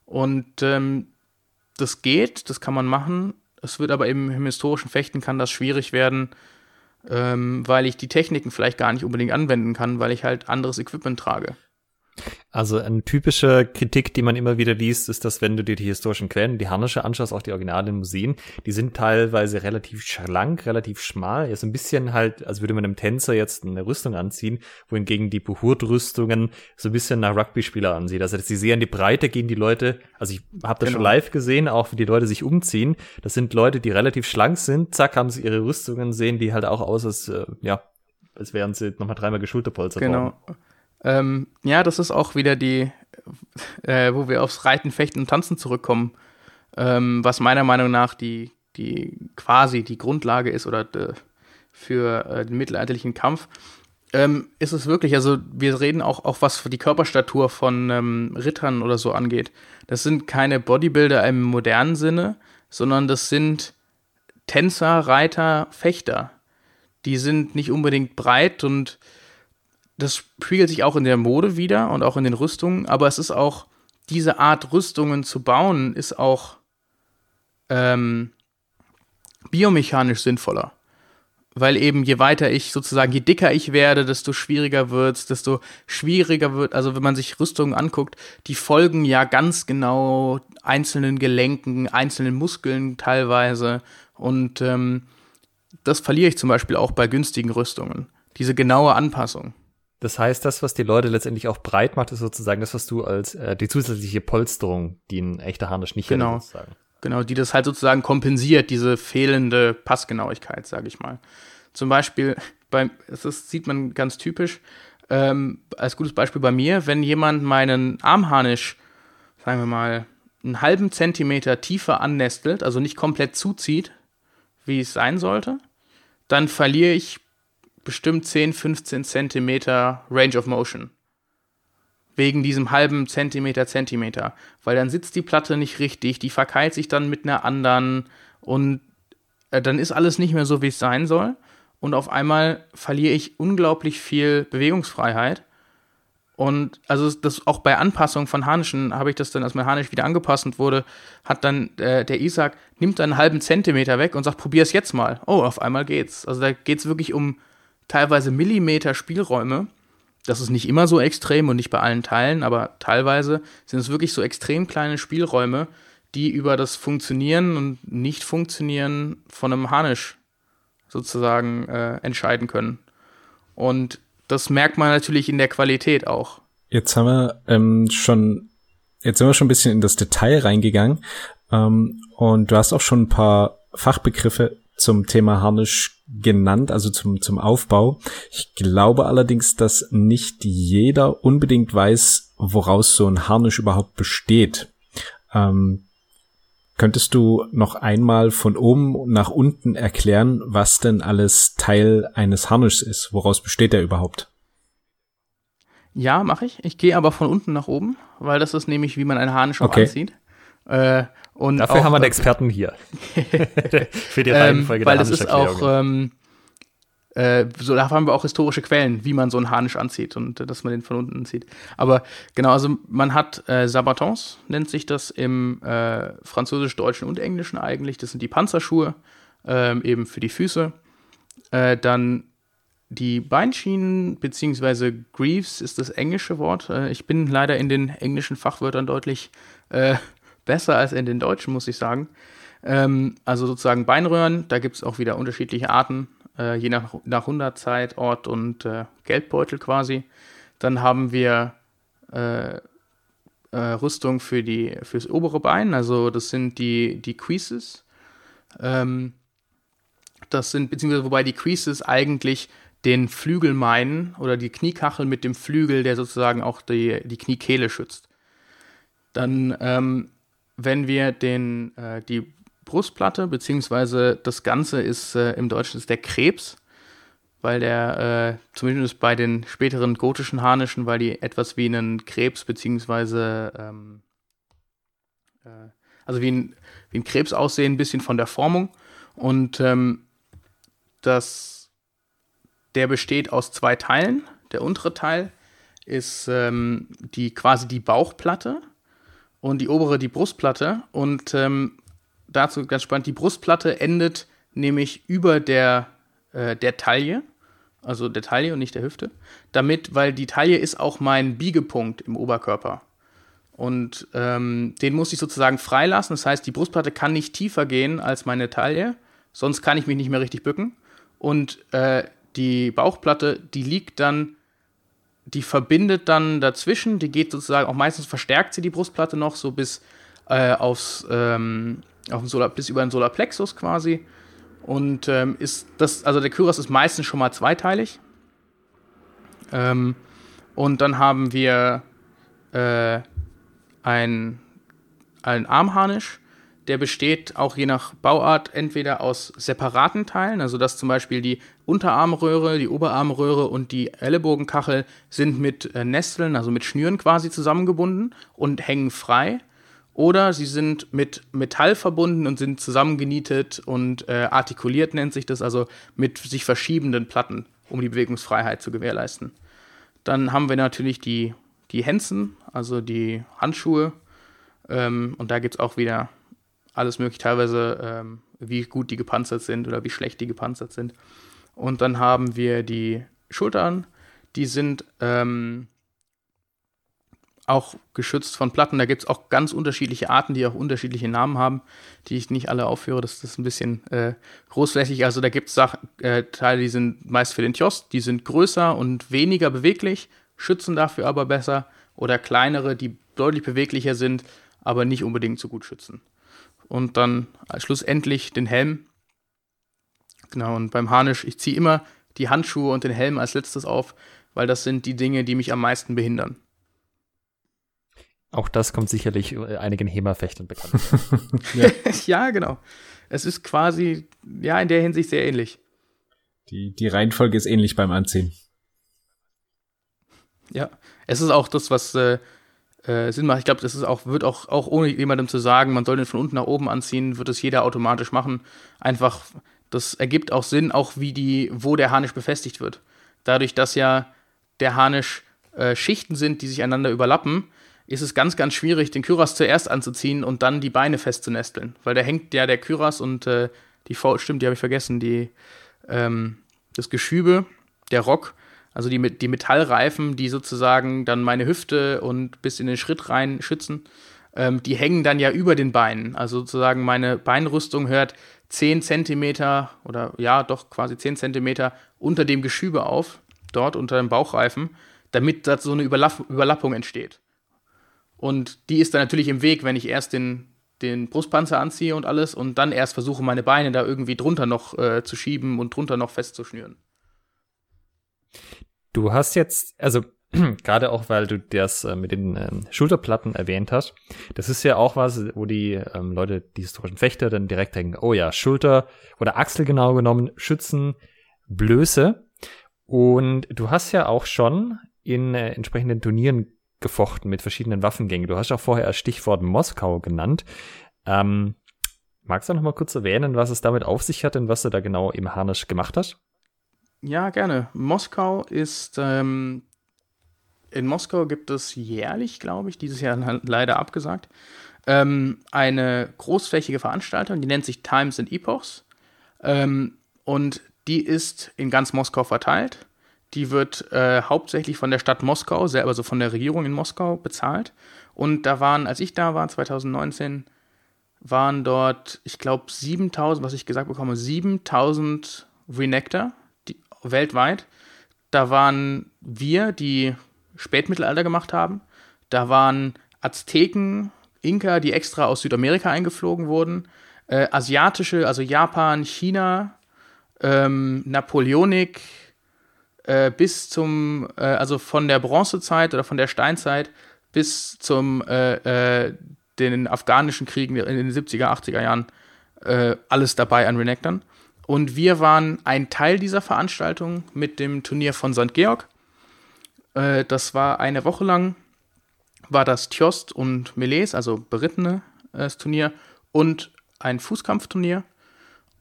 Und ähm, das geht, das kann man machen. Es wird aber eben im historischen Fechten kann das schwierig werden, ähm, weil ich die Techniken vielleicht gar nicht unbedingt anwenden kann, weil ich halt anderes Equipment trage. Also eine typische Kritik, die man immer wieder liest, ist, dass wenn du dir die historischen Quellen, die Harnische anschaust, auch die originalen Museen, die sind teilweise relativ schlank, relativ schmal. Ist ein bisschen halt, als würde man einem Tänzer jetzt eine Rüstung anziehen, wohingegen die Behurt-Rüstungen so ein bisschen nach Rugby-Spieler ansieht. Also sie sehen die Breite gehen die Leute, also ich habe das genau. schon live gesehen, auch wie die Leute sich umziehen. Das sind Leute, die relativ schlank sind. Zack, haben sie ihre Rüstungen, sehen die halt auch aus, als, äh, ja, als wären sie nochmal dreimal geschulterpolstert genau. worden. Ähm, ja, das ist auch wieder die, äh, wo wir aufs Reiten, Fechten und Tanzen zurückkommen, ähm, was meiner Meinung nach die, die quasi die Grundlage ist oder de, äh, für äh, den mittelalterlichen Kampf. Ähm, ist es wirklich, also wir reden auch, auch was die Körperstatur von ähm, Rittern oder so angeht. Das sind keine Bodybuilder im modernen Sinne, sondern das sind Tänzer, Reiter, Fechter. Die sind nicht unbedingt breit und das spiegelt sich auch in der Mode wieder und auch in den Rüstungen, aber es ist auch, diese Art Rüstungen zu bauen, ist auch ähm, biomechanisch sinnvoller. Weil eben je weiter ich sozusagen, je dicker ich werde, desto schwieriger wird's, desto schwieriger wird, also wenn man sich Rüstungen anguckt, die folgen ja ganz genau einzelnen Gelenken, einzelnen Muskeln teilweise. Und ähm, das verliere ich zum Beispiel auch bei günstigen Rüstungen. Diese genaue Anpassung. Das heißt, das, was die Leute letztendlich auch breit macht, ist sozusagen das, was du als äh, die zusätzliche Polsterung, die ein echter Harnisch nicht genau. hätte, sozusagen. Genau, die das halt sozusagen kompensiert, diese fehlende Passgenauigkeit, sage ich mal. Zum Beispiel, beim, das sieht man ganz typisch, ähm, als gutes Beispiel bei mir, wenn jemand meinen Armharnisch, sagen wir mal, einen halben Zentimeter tiefer annestelt, also nicht komplett zuzieht, wie es sein sollte, dann verliere ich bestimmt 10, 15 Zentimeter Range of Motion. Wegen diesem halben Zentimeter, Zentimeter. Weil dann sitzt die Platte nicht richtig, die verkeilt sich dann mit einer anderen und äh, dann ist alles nicht mehr so, wie es sein soll. Und auf einmal verliere ich unglaublich viel Bewegungsfreiheit. Und also das auch bei Anpassung von Harnischen habe ich das dann, als mein Harnisch wieder angepasst wurde, hat dann äh, der Isaac nimmt dann einen halben Zentimeter weg und sagt, probier es jetzt mal. Oh, auf einmal geht's. Also da geht es wirklich um teilweise Millimeter Spielräume. Das ist nicht immer so extrem und nicht bei allen Teilen, aber teilweise sind es wirklich so extrem kleine Spielräume, die über das Funktionieren und Nicht-Funktionieren von einem Harnisch sozusagen äh, entscheiden können. Und das merkt man natürlich in der Qualität auch. Jetzt haben wir ähm, schon, jetzt sind wir schon ein bisschen in das Detail reingegangen. Ähm, und du hast auch schon ein paar Fachbegriffe zum Thema Harnisch genannt, also zum, zum Aufbau. Ich glaube allerdings, dass nicht jeder unbedingt weiß, woraus so ein Harnisch überhaupt besteht. Ähm, könntest du noch einmal von oben nach unten erklären, was denn alles Teil eines Harnisches ist? Woraus besteht er überhaupt? Ja, mache ich. Ich gehe aber von unten nach oben, weil das ist nämlich, wie man ein Harnisch okay. anzieht. Äh, und Dafür auch, haben wir den Experten hier. Für die Reihenfolge ähm, Weil das ist auch, ähm, äh, so, da haben wir auch historische Quellen, wie man so einen Harnisch anzieht und äh, dass man den von unten zieht. Aber genau, also man hat äh, Sabatons, nennt sich das im äh, Französisch-Deutschen und Englischen eigentlich. Das sind die Panzerschuhe, ähm, eben für die Füße. Äh, dann die Beinschienen, beziehungsweise Greaves ist das englische Wort. Äh, ich bin leider in den englischen Fachwörtern deutlich besser als in den deutschen, muss ich sagen. Ähm, also sozusagen Beinröhren, da gibt es auch wieder unterschiedliche Arten, äh, je nach, nach Hundertzeit, Ort und äh, Geldbeutel quasi. Dann haben wir äh, äh, Rüstung für die, fürs obere Bein, also das sind die, die Creases. Ähm, das sind, beziehungsweise wobei die Creases eigentlich den Flügel meinen oder die Kniekachel mit dem Flügel, der sozusagen auch die, die Kniekehle schützt. Dann ähm, wenn wir den, äh, die Brustplatte, beziehungsweise das Ganze ist äh, im Deutschen ist der Krebs, weil der, äh, zumindest bei den späteren gotischen Harnischen, weil die etwas wie einen Krebs, beziehungsweise ähm, äh, also wie ein, wie ein Krebs aussehen, ein bisschen von der Formung. Und ähm, das, der besteht aus zwei Teilen. Der untere Teil ist ähm, die quasi die Bauchplatte und die obere die Brustplatte. Und ähm, dazu ganz spannend, die Brustplatte endet nämlich über der, äh, der Taille, also der Taille und nicht der Hüfte. Damit, weil die Taille ist auch mein Biegepunkt im Oberkörper. Und ähm, den muss ich sozusagen freilassen. Das heißt, die Brustplatte kann nicht tiefer gehen als meine Taille, sonst kann ich mich nicht mehr richtig bücken. Und äh, die Bauchplatte, die liegt dann die verbindet dann dazwischen, die geht sozusagen auch meistens verstärkt sie die Brustplatte noch so bis äh, aufs ähm, auf den Solar, bis über den Solarplexus quasi. Und ähm, ist das also der Kyros ist meistens schon mal zweiteilig. Ähm, und dann haben wir äh, ein ein Armharnisch der besteht auch je nach Bauart entweder aus separaten Teilen, also dass zum Beispiel die Unterarmröhre, die Oberarmröhre und die Ellenbogenkachel sind mit äh, Nesteln, also mit Schnüren quasi zusammengebunden und hängen frei. Oder sie sind mit Metall verbunden und sind zusammengenietet und äh, artikuliert nennt sich das, also mit sich verschiebenden Platten, um die Bewegungsfreiheit zu gewährleisten. Dann haben wir natürlich die, die Hänsen, also die Handschuhe. Ähm, und da gibt es auch wieder alles mögliche, teilweise ähm, wie gut die gepanzert sind oder wie schlecht die gepanzert sind. Und dann haben wir die Schultern, die sind ähm, auch geschützt von Platten. Da gibt es auch ganz unterschiedliche Arten, die auch unterschiedliche Namen haben, die ich nicht alle aufführe. Das ist ein bisschen äh, großflächig. Also da gibt es äh, Teile, die sind meist für den Tjost, die sind größer und weniger beweglich, schützen dafür aber besser. Oder kleinere, die deutlich beweglicher sind, aber nicht unbedingt so gut schützen und dann schlussendlich den Helm. Genau, und beim Harnisch, ich ziehe immer die Handschuhe und den Helm als letztes auf, weil das sind die Dinge, die mich am meisten behindern. Auch das kommt sicherlich äh, einigen HEMA-Fechtern bekannt. ja. ja, genau. Es ist quasi, ja, in der Hinsicht sehr ähnlich. Die, die Reihenfolge ist ähnlich beim Anziehen. Ja, es ist auch das, was äh, äh, Sinn macht. Ich glaube, das ist auch, wird auch, auch ohne jemandem zu sagen, man soll den von unten nach oben anziehen, wird es jeder automatisch machen. Einfach, das ergibt auch Sinn, auch wie die, wo der Harnisch befestigt wird. Dadurch, dass ja der Harnisch äh, Schichten sind, die sich einander überlappen, ist es ganz, ganz schwierig, den Kyras zuerst anzuziehen und dann die Beine festzunesteln. Weil da hängt ja der Kyras und äh, die v stimmt, die habe ich vergessen, die, ähm, das Geschübe, der Rock, also die, die Metallreifen, die sozusagen dann meine Hüfte und bis in den Schritt rein schützen, ähm, die hängen dann ja über den Beinen. Also sozusagen meine Beinrüstung hört 10 Zentimeter oder ja, doch quasi 10 Zentimeter unter dem Geschübe auf, dort unter dem Bauchreifen, damit da so eine Überlapp Überlappung entsteht. Und die ist dann natürlich im Weg, wenn ich erst den, den Brustpanzer anziehe und alles und dann erst versuche, meine Beine da irgendwie drunter noch äh, zu schieben und drunter noch festzuschnüren. Du hast jetzt, also gerade auch, weil du das äh, mit den ähm, Schulterplatten erwähnt hast, das ist ja auch was, wo die ähm, Leute, die historischen Fechter, dann direkt denken, oh ja, Schulter oder Achsel genau genommen, schützen Blöße. Und du hast ja auch schon in äh, entsprechenden Turnieren gefochten mit verschiedenen Waffengängen. Du hast auch vorher das Stichwort Moskau genannt. Ähm, magst du noch mal kurz erwähnen, was es damit auf sich hat und was du da genau im Harnisch gemacht hast? Ja, gerne. Moskau ist, ähm, in Moskau gibt es jährlich, glaube ich, dieses Jahr leider abgesagt, ähm, eine großflächige Veranstaltung, die nennt sich Times and Epochs. Ähm, und die ist in ganz Moskau verteilt. Die wird äh, hauptsächlich von der Stadt Moskau, selber so von der Regierung in Moskau bezahlt. Und da waren, als ich da war, 2019, waren dort, ich glaube, 7000, was ich gesagt bekomme, 7000 Renekter, weltweit. Da waren wir, die Spätmittelalter gemacht haben. Da waren Azteken, Inka, die extra aus Südamerika eingeflogen wurden. Äh, asiatische, also Japan, China, ähm, Napoleonik, äh, bis zum, äh, also von der Bronzezeit oder von der Steinzeit bis zum äh, äh, den afghanischen Kriegen in den 70er, 80er Jahren äh, alles dabei an Renectern. Und wir waren ein Teil dieser Veranstaltung mit dem Turnier von St. Georg. Äh, das war eine Woche lang, war das Tjost und Melees, also berittene äh, Turnier und ein Fußkampfturnier.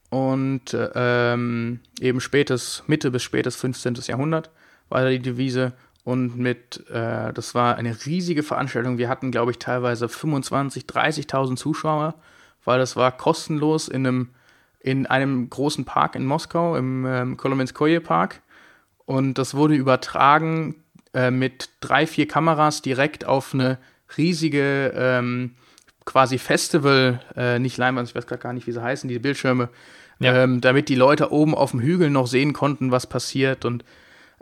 Und äh, ähm, eben spätes, Mitte bis spätes 15. Jahrhundert war da die Devise. Und mit, äh, das war eine riesige Veranstaltung. Wir hatten, glaube ich, teilweise 25, 30.000 Zuschauer, weil das war kostenlos in einem, in einem großen Park in Moskau, im ähm, Kolomenskoye Park. Und das wurde übertragen äh, mit drei, vier Kameras direkt auf eine riesige ähm, quasi Festival, äh, nicht Leinwand, ich weiß gerade gar nicht, wie sie heißen, diese Bildschirme, ja. ähm, damit die Leute oben auf dem Hügel noch sehen konnten, was passiert. Und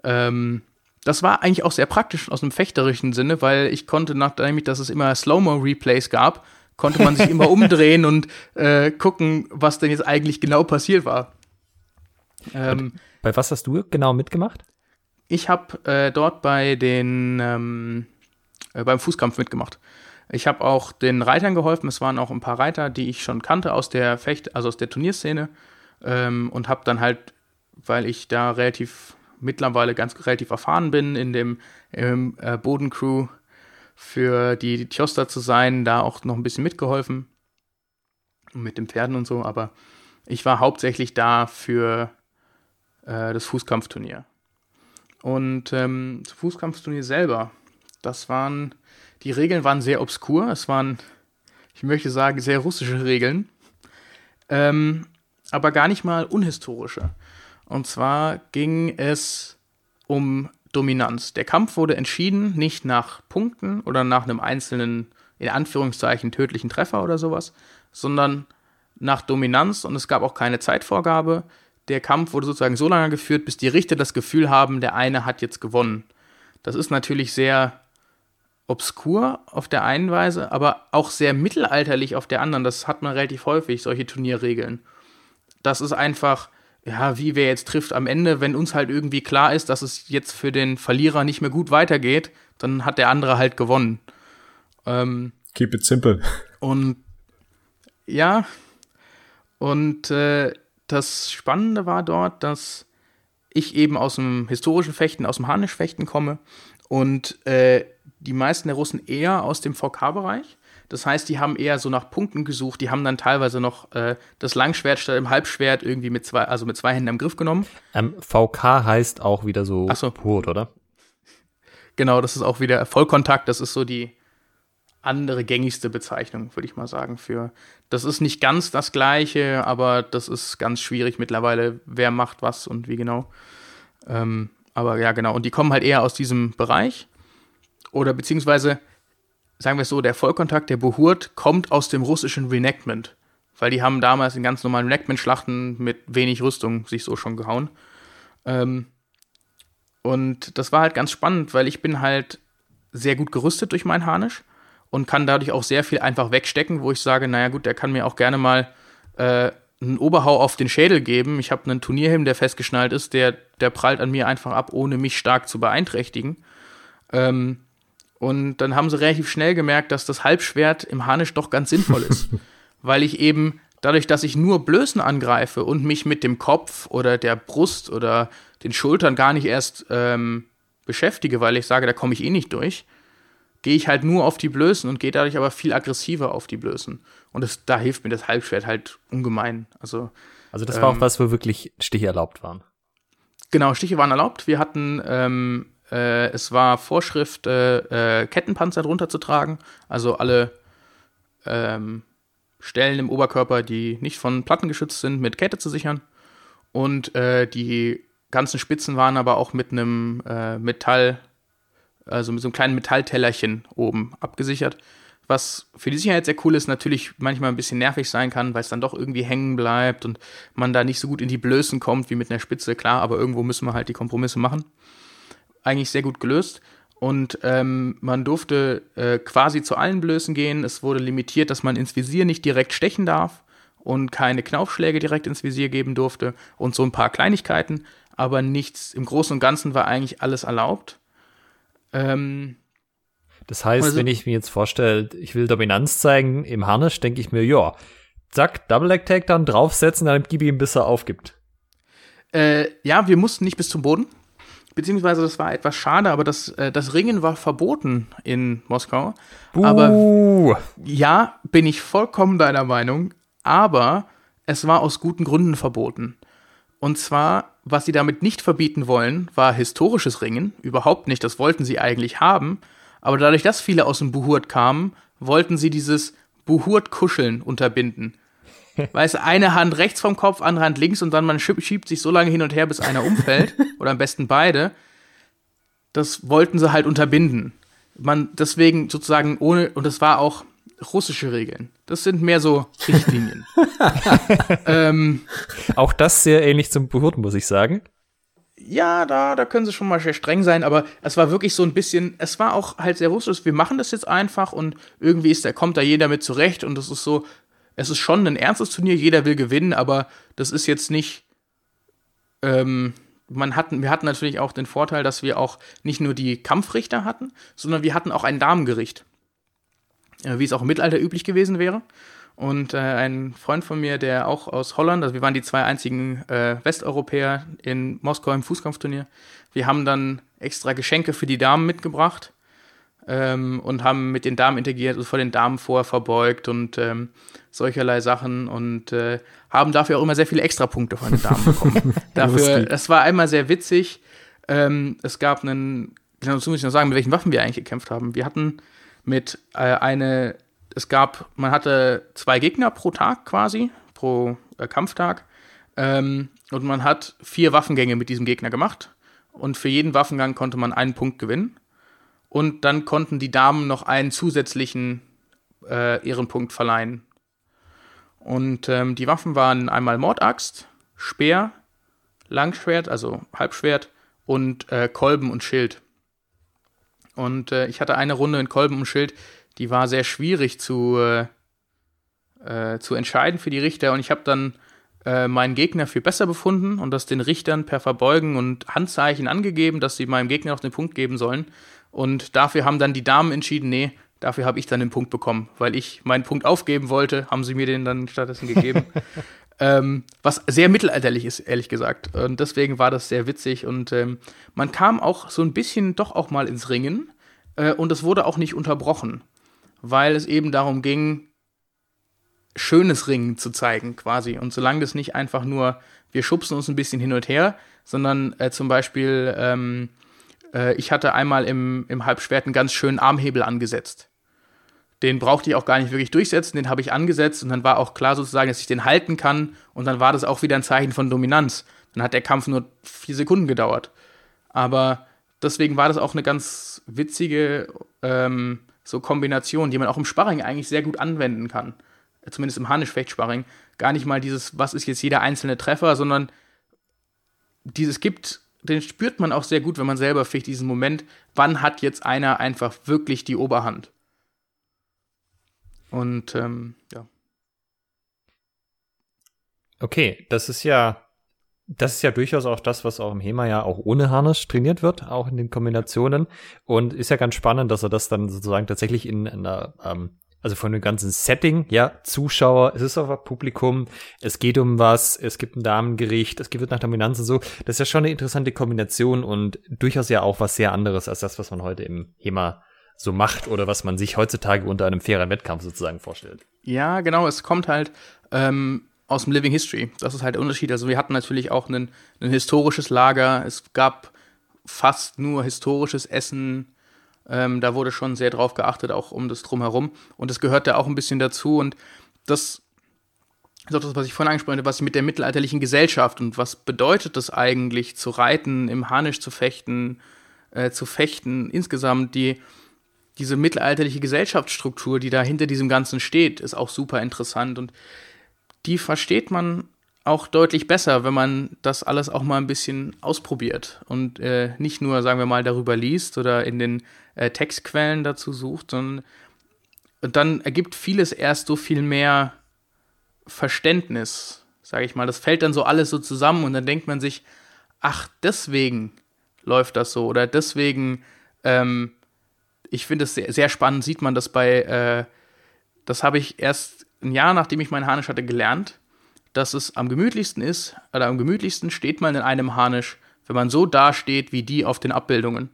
ähm, das war eigentlich auch sehr praktisch aus einem fechterischen Sinne, weil ich konnte, nachdem ich, dass es immer Slow-Mo-Replays gab, konnte man sich immer umdrehen und äh, gucken, was denn jetzt eigentlich genau passiert war. Ähm, bei was hast du genau mitgemacht? Ich habe äh, dort bei den ähm, äh, beim Fußkampf mitgemacht. Ich habe auch den Reitern geholfen. Es waren auch ein paar Reiter, die ich schon kannte aus der Fecht, also aus der Turnierszene, ähm, und habe dann halt, weil ich da relativ mittlerweile ganz relativ erfahren bin in dem im, äh, Bodencrew für die, Tjoster zu sein, da auch noch ein bisschen mitgeholfen. Mit den Pferden und so, aber ich war hauptsächlich da für äh, das Fußkampfturnier. Und ähm, das Fußkampfturnier selber, das waren, die Regeln waren sehr obskur. Es waren, ich möchte sagen, sehr russische Regeln. Ähm, aber gar nicht mal unhistorische. Und zwar ging es um Dominanz. Der Kampf wurde entschieden nicht nach Punkten oder nach einem einzelnen, in Anführungszeichen, tödlichen Treffer oder sowas, sondern nach Dominanz und es gab auch keine Zeitvorgabe. Der Kampf wurde sozusagen so lange geführt, bis die Richter das Gefühl haben, der eine hat jetzt gewonnen. Das ist natürlich sehr obskur auf der einen Weise, aber auch sehr mittelalterlich auf der anderen. Das hat man relativ häufig, solche Turnierregeln. Das ist einfach, ja, wie wer jetzt trifft am Ende, wenn uns halt irgendwie klar ist, dass es jetzt für den Verlierer nicht mehr gut weitergeht, dann hat der andere halt gewonnen. Ähm, Keep it simple. Und ja, und äh, das Spannende war dort, dass ich eben aus dem historischen Fechten, aus dem Harnischfechten komme und äh, die meisten der Russen eher aus dem VK-Bereich. Das heißt, die haben eher so nach Punkten gesucht. Die haben dann teilweise noch äh, das Langschwert statt im Halbschwert irgendwie mit zwei, also mit zwei Händen im Griff genommen. Ähm, VK heißt auch wieder so, Ach so. Hurt, oder? Genau, das ist auch wieder Vollkontakt. Das ist so die andere gängigste Bezeichnung, würde ich mal sagen. Für das ist nicht ganz das Gleiche, aber das ist ganz schwierig mittlerweile. Wer macht was und wie genau? Ähm, aber ja, genau. Und die kommen halt eher aus diesem Bereich oder beziehungsweise sagen wir es so, der Vollkontakt, der Behurt, kommt aus dem russischen Reenactment. Weil die haben damals in ganz normalen Reenactment-Schlachten mit wenig Rüstung sich so schon gehauen. Ähm, und das war halt ganz spannend, weil ich bin halt sehr gut gerüstet durch mein Harnisch und kann dadurch auch sehr viel einfach wegstecken, wo ich sage, naja gut, der kann mir auch gerne mal äh, einen Oberhau auf den Schädel geben. Ich habe einen Turnierhelm, der festgeschnallt ist, der, der prallt an mir einfach ab, ohne mich stark zu beeinträchtigen. Ähm, und dann haben sie relativ schnell gemerkt, dass das Halbschwert im Harnisch doch ganz sinnvoll ist. weil ich eben dadurch, dass ich nur Blößen angreife und mich mit dem Kopf oder der Brust oder den Schultern gar nicht erst ähm, beschäftige, weil ich sage, da komme ich eh nicht durch, gehe ich halt nur auf die Blößen und gehe dadurch aber viel aggressiver auf die Blößen. Und das, da hilft mir das Halbschwert halt ungemein. Also, also das war ähm, auch was, wo wirklich Stiche erlaubt waren. Genau, Stiche waren erlaubt. Wir hatten ähm, äh, es war Vorschrift, äh, äh, Kettenpanzer drunter zu tragen, also alle ähm, Stellen im Oberkörper, die nicht von Platten geschützt sind, mit Kette zu sichern. Und äh, die ganzen Spitzen waren aber auch mit einem äh, Metall, also mit so einem kleinen Metalltellerchen oben abgesichert. Was für die Sicherheit sehr cool ist, natürlich manchmal ein bisschen nervig sein kann, weil es dann doch irgendwie hängen bleibt und man da nicht so gut in die Blößen kommt wie mit einer Spitze, klar, aber irgendwo müssen wir halt die Kompromisse machen eigentlich sehr gut gelöst. Und ähm, man durfte äh, quasi zu allen Blößen gehen. Es wurde limitiert, dass man ins Visier nicht direkt stechen darf und keine Knaufschläge direkt ins Visier geben durfte und so ein paar Kleinigkeiten, aber nichts. Im Großen und Ganzen war eigentlich alles erlaubt. Ähm, das heißt, also, wenn ich mir jetzt vorstelle, ich will Dominanz zeigen im Harnisch, denke ich mir, ja, zack, Double Leg Takedown draufsetzen, dann gib ihm, bis er aufgibt. Äh, ja, wir mussten nicht bis zum Boden. Beziehungsweise das war etwas schade, aber das, äh, das Ringen war verboten in Moskau. Buh. Aber ja, bin ich vollkommen deiner Meinung. Aber es war aus guten Gründen verboten. Und zwar, was sie damit nicht verbieten wollen, war historisches Ringen. Überhaupt nicht, das wollten sie eigentlich haben. Aber dadurch, dass viele aus dem Buhurt kamen, wollten sie dieses Buhurt-Kuscheln unterbinden. Weißt du, eine Hand rechts vom Kopf, andere Hand links und dann man schiebt sich so lange hin und her, bis einer umfällt. oder am besten beide. Das wollten sie halt unterbinden. Man deswegen sozusagen ohne, und das war auch russische Regeln. Das sind mehr so Richtlinien. ähm, auch das sehr ähnlich zum Behörden, muss ich sagen. Ja, da, da können sie schon mal sehr streng sein, aber es war wirklich so ein bisschen, es war auch halt sehr russisch, wir machen das jetzt einfach und irgendwie ist, da kommt da jeder mit zurecht und das ist so, es ist schon ein ernstes Turnier, jeder will gewinnen, aber das ist jetzt nicht, ähm, man hatten, wir hatten natürlich auch den Vorteil, dass wir auch nicht nur die Kampfrichter hatten, sondern wir hatten auch ein Damengericht. Äh, wie es auch im Mittelalter üblich gewesen wäre. Und äh, ein Freund von mir, der auch aus Holland, also wir waren die zwei einzigen äh, Westeuropäer in Moskau im Fußkampfturnier, wir haben dann extra Geschenke für die Damen mitgebracht ähm, und haben mit den Damen interagiert, also vor den Damen vorher verbeugt und ähm, solcherlei Sachen und äh, haben dafür auch immer sehr viele Extrapunkte von den Damen bekommen. dafür, es war einmal sehr witzig. Ähm, es gab einen, genau, dazu muss ich noch sagen, mit welchen Waffen wir eigentlich gekämpft haben. Wir hatten mit äh, eine, es gab, man hatte zwei Gegner pro Tag quasi, pro äh, Kampftag. Ähm, und man hat vier Waffengänge mit diesem Gegner gemacht. Und für jeden Waffengang konnte man einen Punkt gewinnen. Und dann konnten die Damen noch einen zusätzlichen äh, Ehrenpunkt verleihen. Und ähm, die Waffen waren einmal Mordaxt, Speer, Langschwert, also Halbschwert und äh, Kolben und Schild. Und äh, ich hatte eine Runde in Kolben und Schild, die war sehr schwierig zu, äh, äh, zu entscheiden für die Richter. Und ich habe dann äh, meinen Gegner für besser befunden und das den Richtern per Verbeugen und Handzeichen angegeben, dass sie meinem Gegner noch den Punkt geben sollen. Und dafür haben dann die Damen entschieden, nee, dafür habe ich dann den Punkt bekommen. Weil ich meinen Punkt aufgeben wollte, haben sie mir den dann stattdessen gegeben. Ähm, was sehr mittelalterlich ist, ehrlich gesagt. Und deswegen war das sehr witzig. Und ähm, man kam auch so ein bisschen doch auch mal ins Ringen. Äh, und es wurde auch nicht unterbrochen, weil es eben darum ging, schönes Ringen zu zeigen, quasi. Und solange das nicht einfach nur, wir schubsen uns ein bisschen hin und her, sondern äh, zum Beispiel, ähm, äh, ich hatte einmal im, im Halbschwert einen ganz schönen Armhebel angesetzt den brauchte ich auch gar nicht wirklich durchsetzen, den habe ich angesetzt und dann war auch klar sozusagen, dass ich den halten kann und dann war das auch wieder ein Zeichen von Dominanz. Dann hat der Kampf nur vier Sekunden gedauert. Aber deswegen war das auch eine ganz witzige ähm, so Kombination, die man auch im Sparring eigentlich sehr gut anwenden kann. Zumindest im Harnisch-Fechtsparring. Gar nicht mal dieses, was ist jetzt jeder einzelne Treffer, sondern dieses gibt, den spürt man auch sehr gut, wenn man selber ficht, diesen Moment, wann hat jetzt einer einfach wirklich die Oberhand. Und ähm, ja. Okay, das ist ja, das ist ja durchaus auch das, was auch im HEMA ja auch ohne Harnisch trainiert wird, auch in den Kombinationen. Und ist ja ganz spannend, dass er das dann sozusagen tatsächlich in einer, ähm, also von dem ganzen Setting, ja, Zuschauer, es ist auch Publikum, es geht um was, es gibt ein Damengericht, es wird nach Dominanz und so. Das ist ja schon eine interessante Kombination und durchaus ja auch was sehr anderes als das, was man heute im HEMA so macht oder was man sich heutzutage unter einem fairen Wettkampf sozusagen vorstellt. Ja, genau, es kommt halt ähm, aus dem Living History. Das ist halt der Unterschied. Also wir hatten natürlich auch ein, historisches Lager, es gab fast nur historisches Essen. Ähm, da wurde schon sehr drauf geachtet, auch um das drumherum. Und das gehört da auch ein bisschen dazu. Und das ist auch das, was ich vorhin angesprochen habe, was mit der mittelalterlichen Gesellschaft und was bedeutet das eigentlich, zu reiten, im Harnisch zu fechten, äh, zu fechten, insgesamt die diese mittelalterliche Gesellschaftsstruktur, die da hinter diesem Ganzen steht, ist auch super interessant und die versteht man auch deutlich besser, wenn man das alles auch mal ein bisschen ausprobiert und äh, nicht nur, sagen wir mal, darüber liest oder in den äh, Textquellen dazu sucht, sondern dann ergibt vieles erst so viel mehr Verständnis, sage ich mal. Das fällt dann so alles so zusammen und dann denkt man sich, ach, deswegen läuft das so oder deswegen ähm, ich finde es sehr, sehr spannend, sieht man das bei, äh, das habe ich erst ein Jahr nachdem ich meinen Harnisch hatte gelernt, dass es am gemütlichsten ist, oder am gemütlichsten steht man in einem Harnisch, wenn man so dasteht wie die auf den Abbildungen.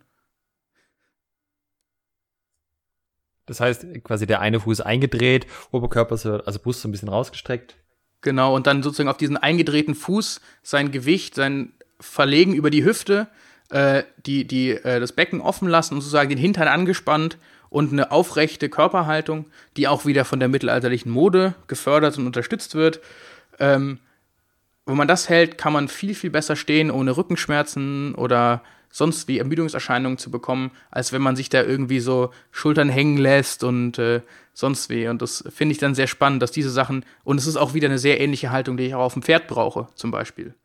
Das heißt, quasi der eine Fuß eingedreht, Oberkörper, so, also Brust so ein bisschen rausgestreckt. Genau, und dann sozusagen auf diesen eingedrehten Fuß sein Gewicht, sein Verlegen über die Hüfte, äh, die, die, äh, das Becken offen lassen und sozusagen den Hintern angespannt und eine aufrechte Körperhaltung, die auch wieder von der mittelalterlichen Mode gefördert und unterstützt wird. Ähm, wenn man das hält, kann man viel, viel besser stehen, ohne Rückenschmerzen oder sonst wie Ermüdungserscheinungen zu bekommen, als wenn man sich da irgendwie so Schultern hängen lässt und äh, sonst wie. Und das finde ich dann sehr spannend, dass diese Sachen, und es ist auch wieder eine sehr ähnliche Haltung, die ich auch auf dem Pferd brauche, zum Beispiel.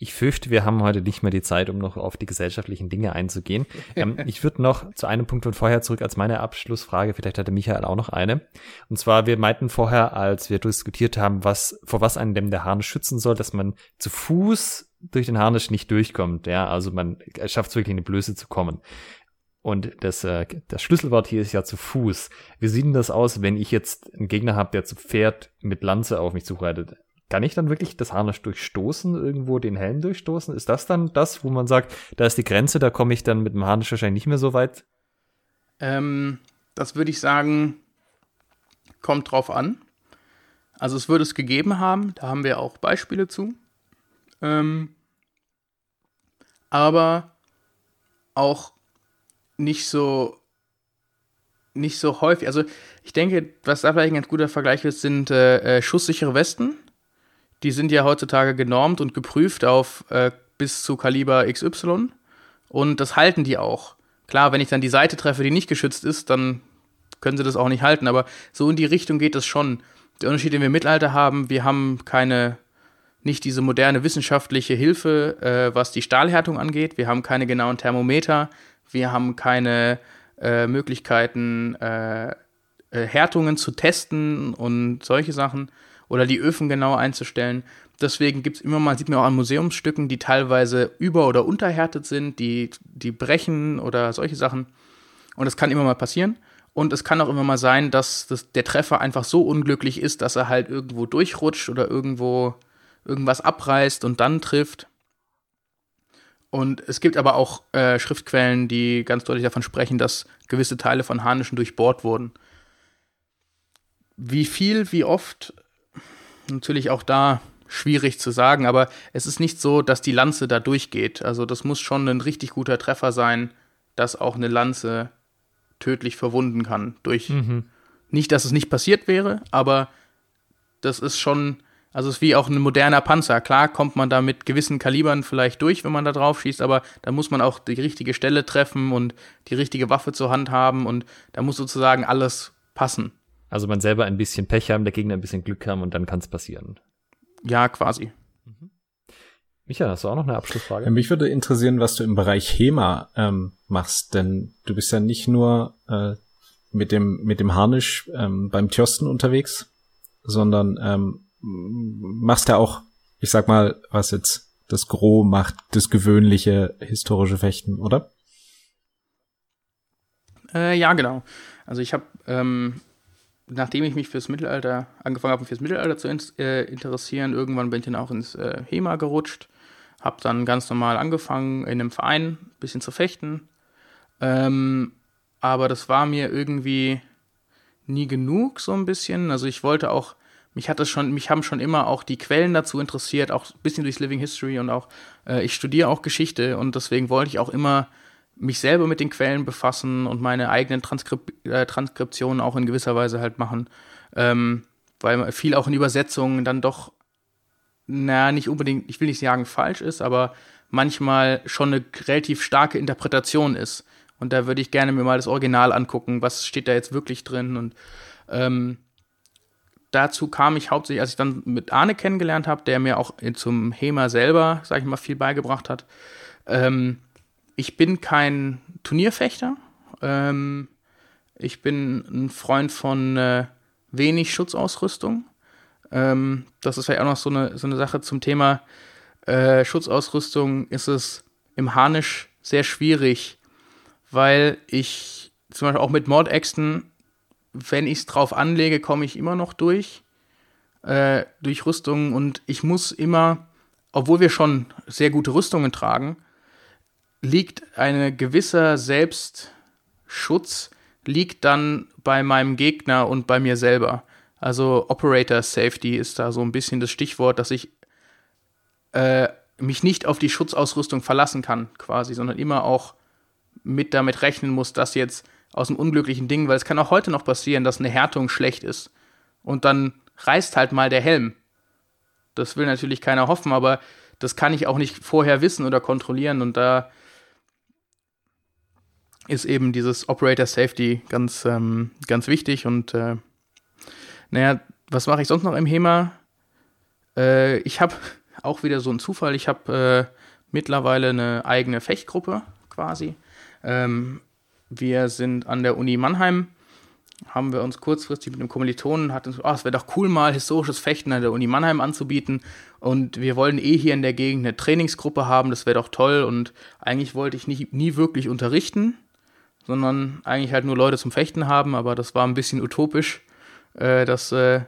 Ich fürchte, wir haben heute nicht mehr die Zeit, um noch auf die gesellschaftlichen Dinge einzugehen. ähm, ich würde noch zu einem Punkt von vorher zurück als meine Abschlussfrage. Vielleicht hatte Michael auch noch eine. Und zwar, wir meinten vorher, als wir diskutiert haben, was, vor was einen denn der Harnisch schützen soll, dass man zu Fuß durch den Harnisch nicht durchkommt. Ja, also man schafft es wirklich in die Blöße zu kommen. Und das, äh, das Schlüsselwort hier ist ja zu Fuß. Wie sieht denn das aus, wenn ich jetzt einen Gegner habe, der zu Pferd mit Lanze auf mich zureitet? Kann ich dann wirklich das Harnisch durchstoßen, irgendwo den Helm durchstoßen? Ist das dann das, wo man sagt, da ist die Grenze, da komme ich dann mit dem Harnisch wahrscheinlich nicht mehr so weit? Ähm, das würde ich sagen, kommt drauf an. Also es würde es gegeben haben, da haben wir auch Beispiele zu. Ähm, aber auch nicht so nicht so häufig. Also ich denke, was da vielleicht ein ganz guter Vergleich ist, sind äh, äh schusssichere Westen. Die sind ja heutzutage genormt und geprüft auf äh, bis zu Kaliber XY. Und das halten die auch. Klar, wenn ich dann die Seite treffe, die nicht geschützt ist, dann können sie das auch nicht halten. Aber so in die Richtung geht es schon. Der Unterschied, den wir im Mittelalter haben, wir haben keine nicht diese moderne wissenschaftliche Hilfe, äh, was die Stahlhärtung angeht. Wir haben keine genauen Thermometer, wir haben keine äh, Möglichkeiten, äh, äh, Härtungen zu testen und solche Sachen oder die Öfen genau einzustellen. Deswegen gibt es immer mal, sieht man auch an Museumsstücken, die teilweise über- oder unterhärtet sind, die, die brechen oder solche Sachen. Und das kann immer mal passieren. Und es kann auch immer mal sein, dass das, der Treffer einfach so unglücklich ist, dass er halt irgendwo durchrutscht oder irgendwo irgendwas abreißt und dann trifft. Und es gibt aber auch äh, Schriftquellen, die ganz deutlich davon sprechen, dass gewisse Teile von Harnischen durchbohrt wurden. Wie viel, wie oft, natürlich auch da schwierig zu sagen, aber es ist nicht so, dass die Lanze da durchgeht. Also das muss schon ein richtig guter Treffer sein, dass auch eine Lanze tödlich verwunden kann. Durch mhm. nicht, dass es nicht passiert wäre, aber das ist schon also es ist wie auch ein moderner Panzer. Klar kommt man da mit gewissen Kalibern vielleicht durch, wenn man da drauf schießt, aber da muss man auch die richtige Stelle treffen und die richtige Waffe zur Hand haben und da muss sozusagen alles passen. Also man selber ein bisschen Pech haben, der Gegner ein bisschen Glück haben und dann kann es passieren. Ja, quasi. Mhm. Micha, hast du auch noch eine Abschlussfrage? Mich würde interessieren, was du im Bereich HEMA ähm, machst, denn du bist ja nicht nur äh, mit dem mit dem Harnisch ähm, beim Tjosten unterwegs, sondern ähm, machst ja auch, ich sag mal, was jetzt das Gros macht, das gewöhnliche historische Fechten, oder? Äh, ja, genau. Also ich habe, ähm, nachdem ich mich fürs Mittelalter angefangen habe, fürs Mittelalter zu in äh, interessieren, irgendwann bin ich dann auch ins äh, HEMA gerutscht, habe dann ganz normal angefangen in einem Verein ein bisschen zu fechten. Ähm, aber das war mir irgendwie nie genug, so ein bisschen. Also ich wollte auch mich hat das schon, mich haben schon immer auch die Quellen dazu interessiert, auch ein bisschen durchs Living History und auch, äh, ich studiere auch Geschichte und deswegen wollte ich auch immer mich selber mit den Quellen befassen und meine eigenen Transkrip äh, Transkriptionen auch in gewisser Weise halt machen. Ähm, weil viel auch in Übersetzungen dann doch, naja, nicht unbedingt, ich will nicht sagen falsch ist, aber manchmal schon eine relativ starke Interpretation ist. Und da würde ich gerne mir mal das Original angucken, was steht da jetzt wirklich drin und ähm, dazu kam ich hauptsächlich, als ich dann mit Arne kennengelernt habe, der mir auch zum HEMA selber, sag ich mal, viel beigebracht hat. Ähm, ich bin kein Turnierfechter. Ähm, ich bin ein Freund von äh, wenig Schutzausrüstung. Ähm, das ist ja auch noch so eine, so eine Sache zum Thema äh, Schutzausrüstung. Ist es im Harnisch sehr schwierig, weil ich zum Beispiel auch mit Mordäxten wenn ich es drauf anlege, komme ich immer noch durch, äh, durch Rüstungen und ich muss immer, obwohl wir schon sehr gute Rüstungen tragen, liegt ein gewisser Selbstschutz, liegt dann bei meinem Gegner und bei mir selber. Also Operator Safety ist da so ein bisschen das Stichwort, dass ich äh, mich nicht auf die Schutzausrüstung verlassen kann, quasi, sondern immer auch mit damit rechnen muss, dass jetzt aus einem unglücklichen Ding, weil es kann auch heute noch passieren, dass eine Härtung schlecht ist. Und dann reißt halt mal der Helm. Das will natürlich keiner hoffen, aber das kann ich auch nicht vorher wissen oder kontrollieren. Und da ist eben dieses Operator Safety ganz, ähm, ganz wichtig. Und äh, naja, was mache ich sonst noch im HEMA? Äh, ich habe auch wieder so einen Zufall. Ich habe äh, mittlerweile eine eigene Fechtgruppe quasi. Ähm, wir sind an der Uni Mannheim, haben wir uns kurzfristig mit einem Kommilitonen, hatten uns, oh, es wäre doch cool, mal historisches Fechten an der Uni Mannheim anzubieten. Und wir wollen eh hier in der Gegend eine Trainingsgruppe haben, das wäre doch toll. Und eigentlich wollte ich nicht, nie wirklich unterrichten, sondern eigentlich halt nur Leute zum Fechten haben, aber das war ein bisschen utopisch, äh, dass äh,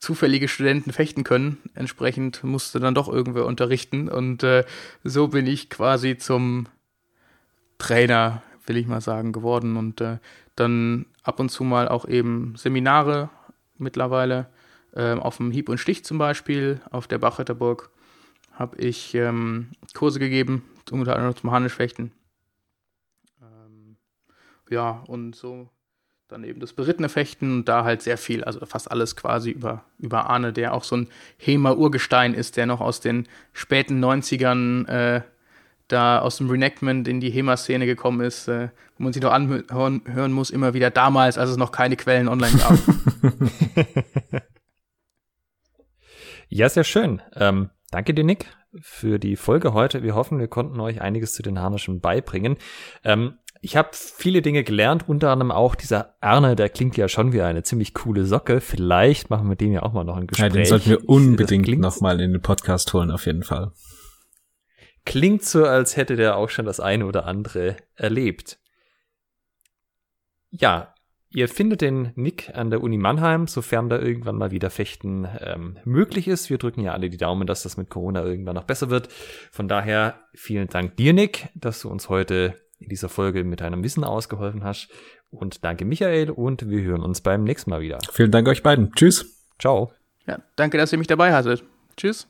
zufällige Studenten fechten können. Entsprechend musste dann doch irgendwer unterrichten. Und äh, so bin ich quasi zum Trainer will ich mal sagen, geworden. Und äh, dann ab und zu mal auch eben Seminare mittlerweile. Äh, auf dem Hieb und Stich zum Beispiel, auf der Bachritterburg, habe ich ähm, Kurse gegeben, unter anderem zum Harnischfechten. Ja, und so dann eben das berittene Fechten und da halt sehr viel, also fast alles quasi über, über Arne, der auch so ein Hema-Urgestein ist, der noch aus den späten 90ern äh, da aus dem Reenactment in die HEMA-Szene gekommen ist, äh, wo man sich noch anhören hören muss, immer wieder damals, als es noch keine Quellen online gab. ja, sehr schön. Ähm, danke dir, Nick, für die Folge heute. Wir hoffen, wir konnten euch einiges zu den Harnischen beibringen. Ähm, ich habe viele Dinge gelernt, unter anderem auch dieser Arne, der klingt ja schon wie eine ziemlich coole Socke. Vielleicht machen wir den ja auch mal noch ein Gespräch. Ja, den sollten wir unbedingt noch mal in den Podcast holen, auf jeden Fall. Klingt so, als hätte der auch schon das eine oder andere erlebt. Ja, ihr findet den Nick an der Uni Mannheim, sofern da irgendwann mal wieder Fechten ähm, möglich ist. Wir drücken ja alle die Daumen, dass das mit Corona irgendwann noch besser wird. Von daher vielen Dank dir, Nick, dass du uns heute in dieser Folge mit deinem Wissen ausgeholfen hast. Und danke Michael und wir hören uns beim nächsten Mal wieder. Vielen Dank euch beiden. Tschüss. Ciao. Ja, danke, dass ihr mich dabei hattet. Tschüss.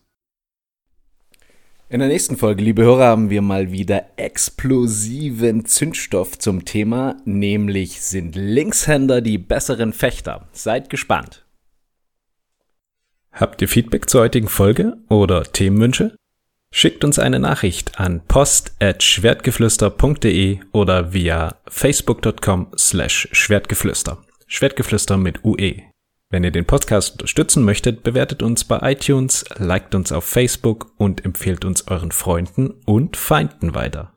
In der nächsten Folge, liebe Hörer, haben wir mal wieder explosiven Zündstoff zum Thema, nämlich sind Linkshänder die besseren Fechter. Seid gespannt. Habt ihr Feedback zur heutigen Folge oder Themenwünsche? Schickt uns eine Nachricht an post@schwertgeflüster.de oder via facebook.com slash schwertgeflüster. Schwertgeflüster mit UE. Wenn ihr den Podcast unterstützen möchtet, bewertet uns bei iTunes, liked uns auf Facebook und empfehlt uns euren Freunden und Feinden weiter.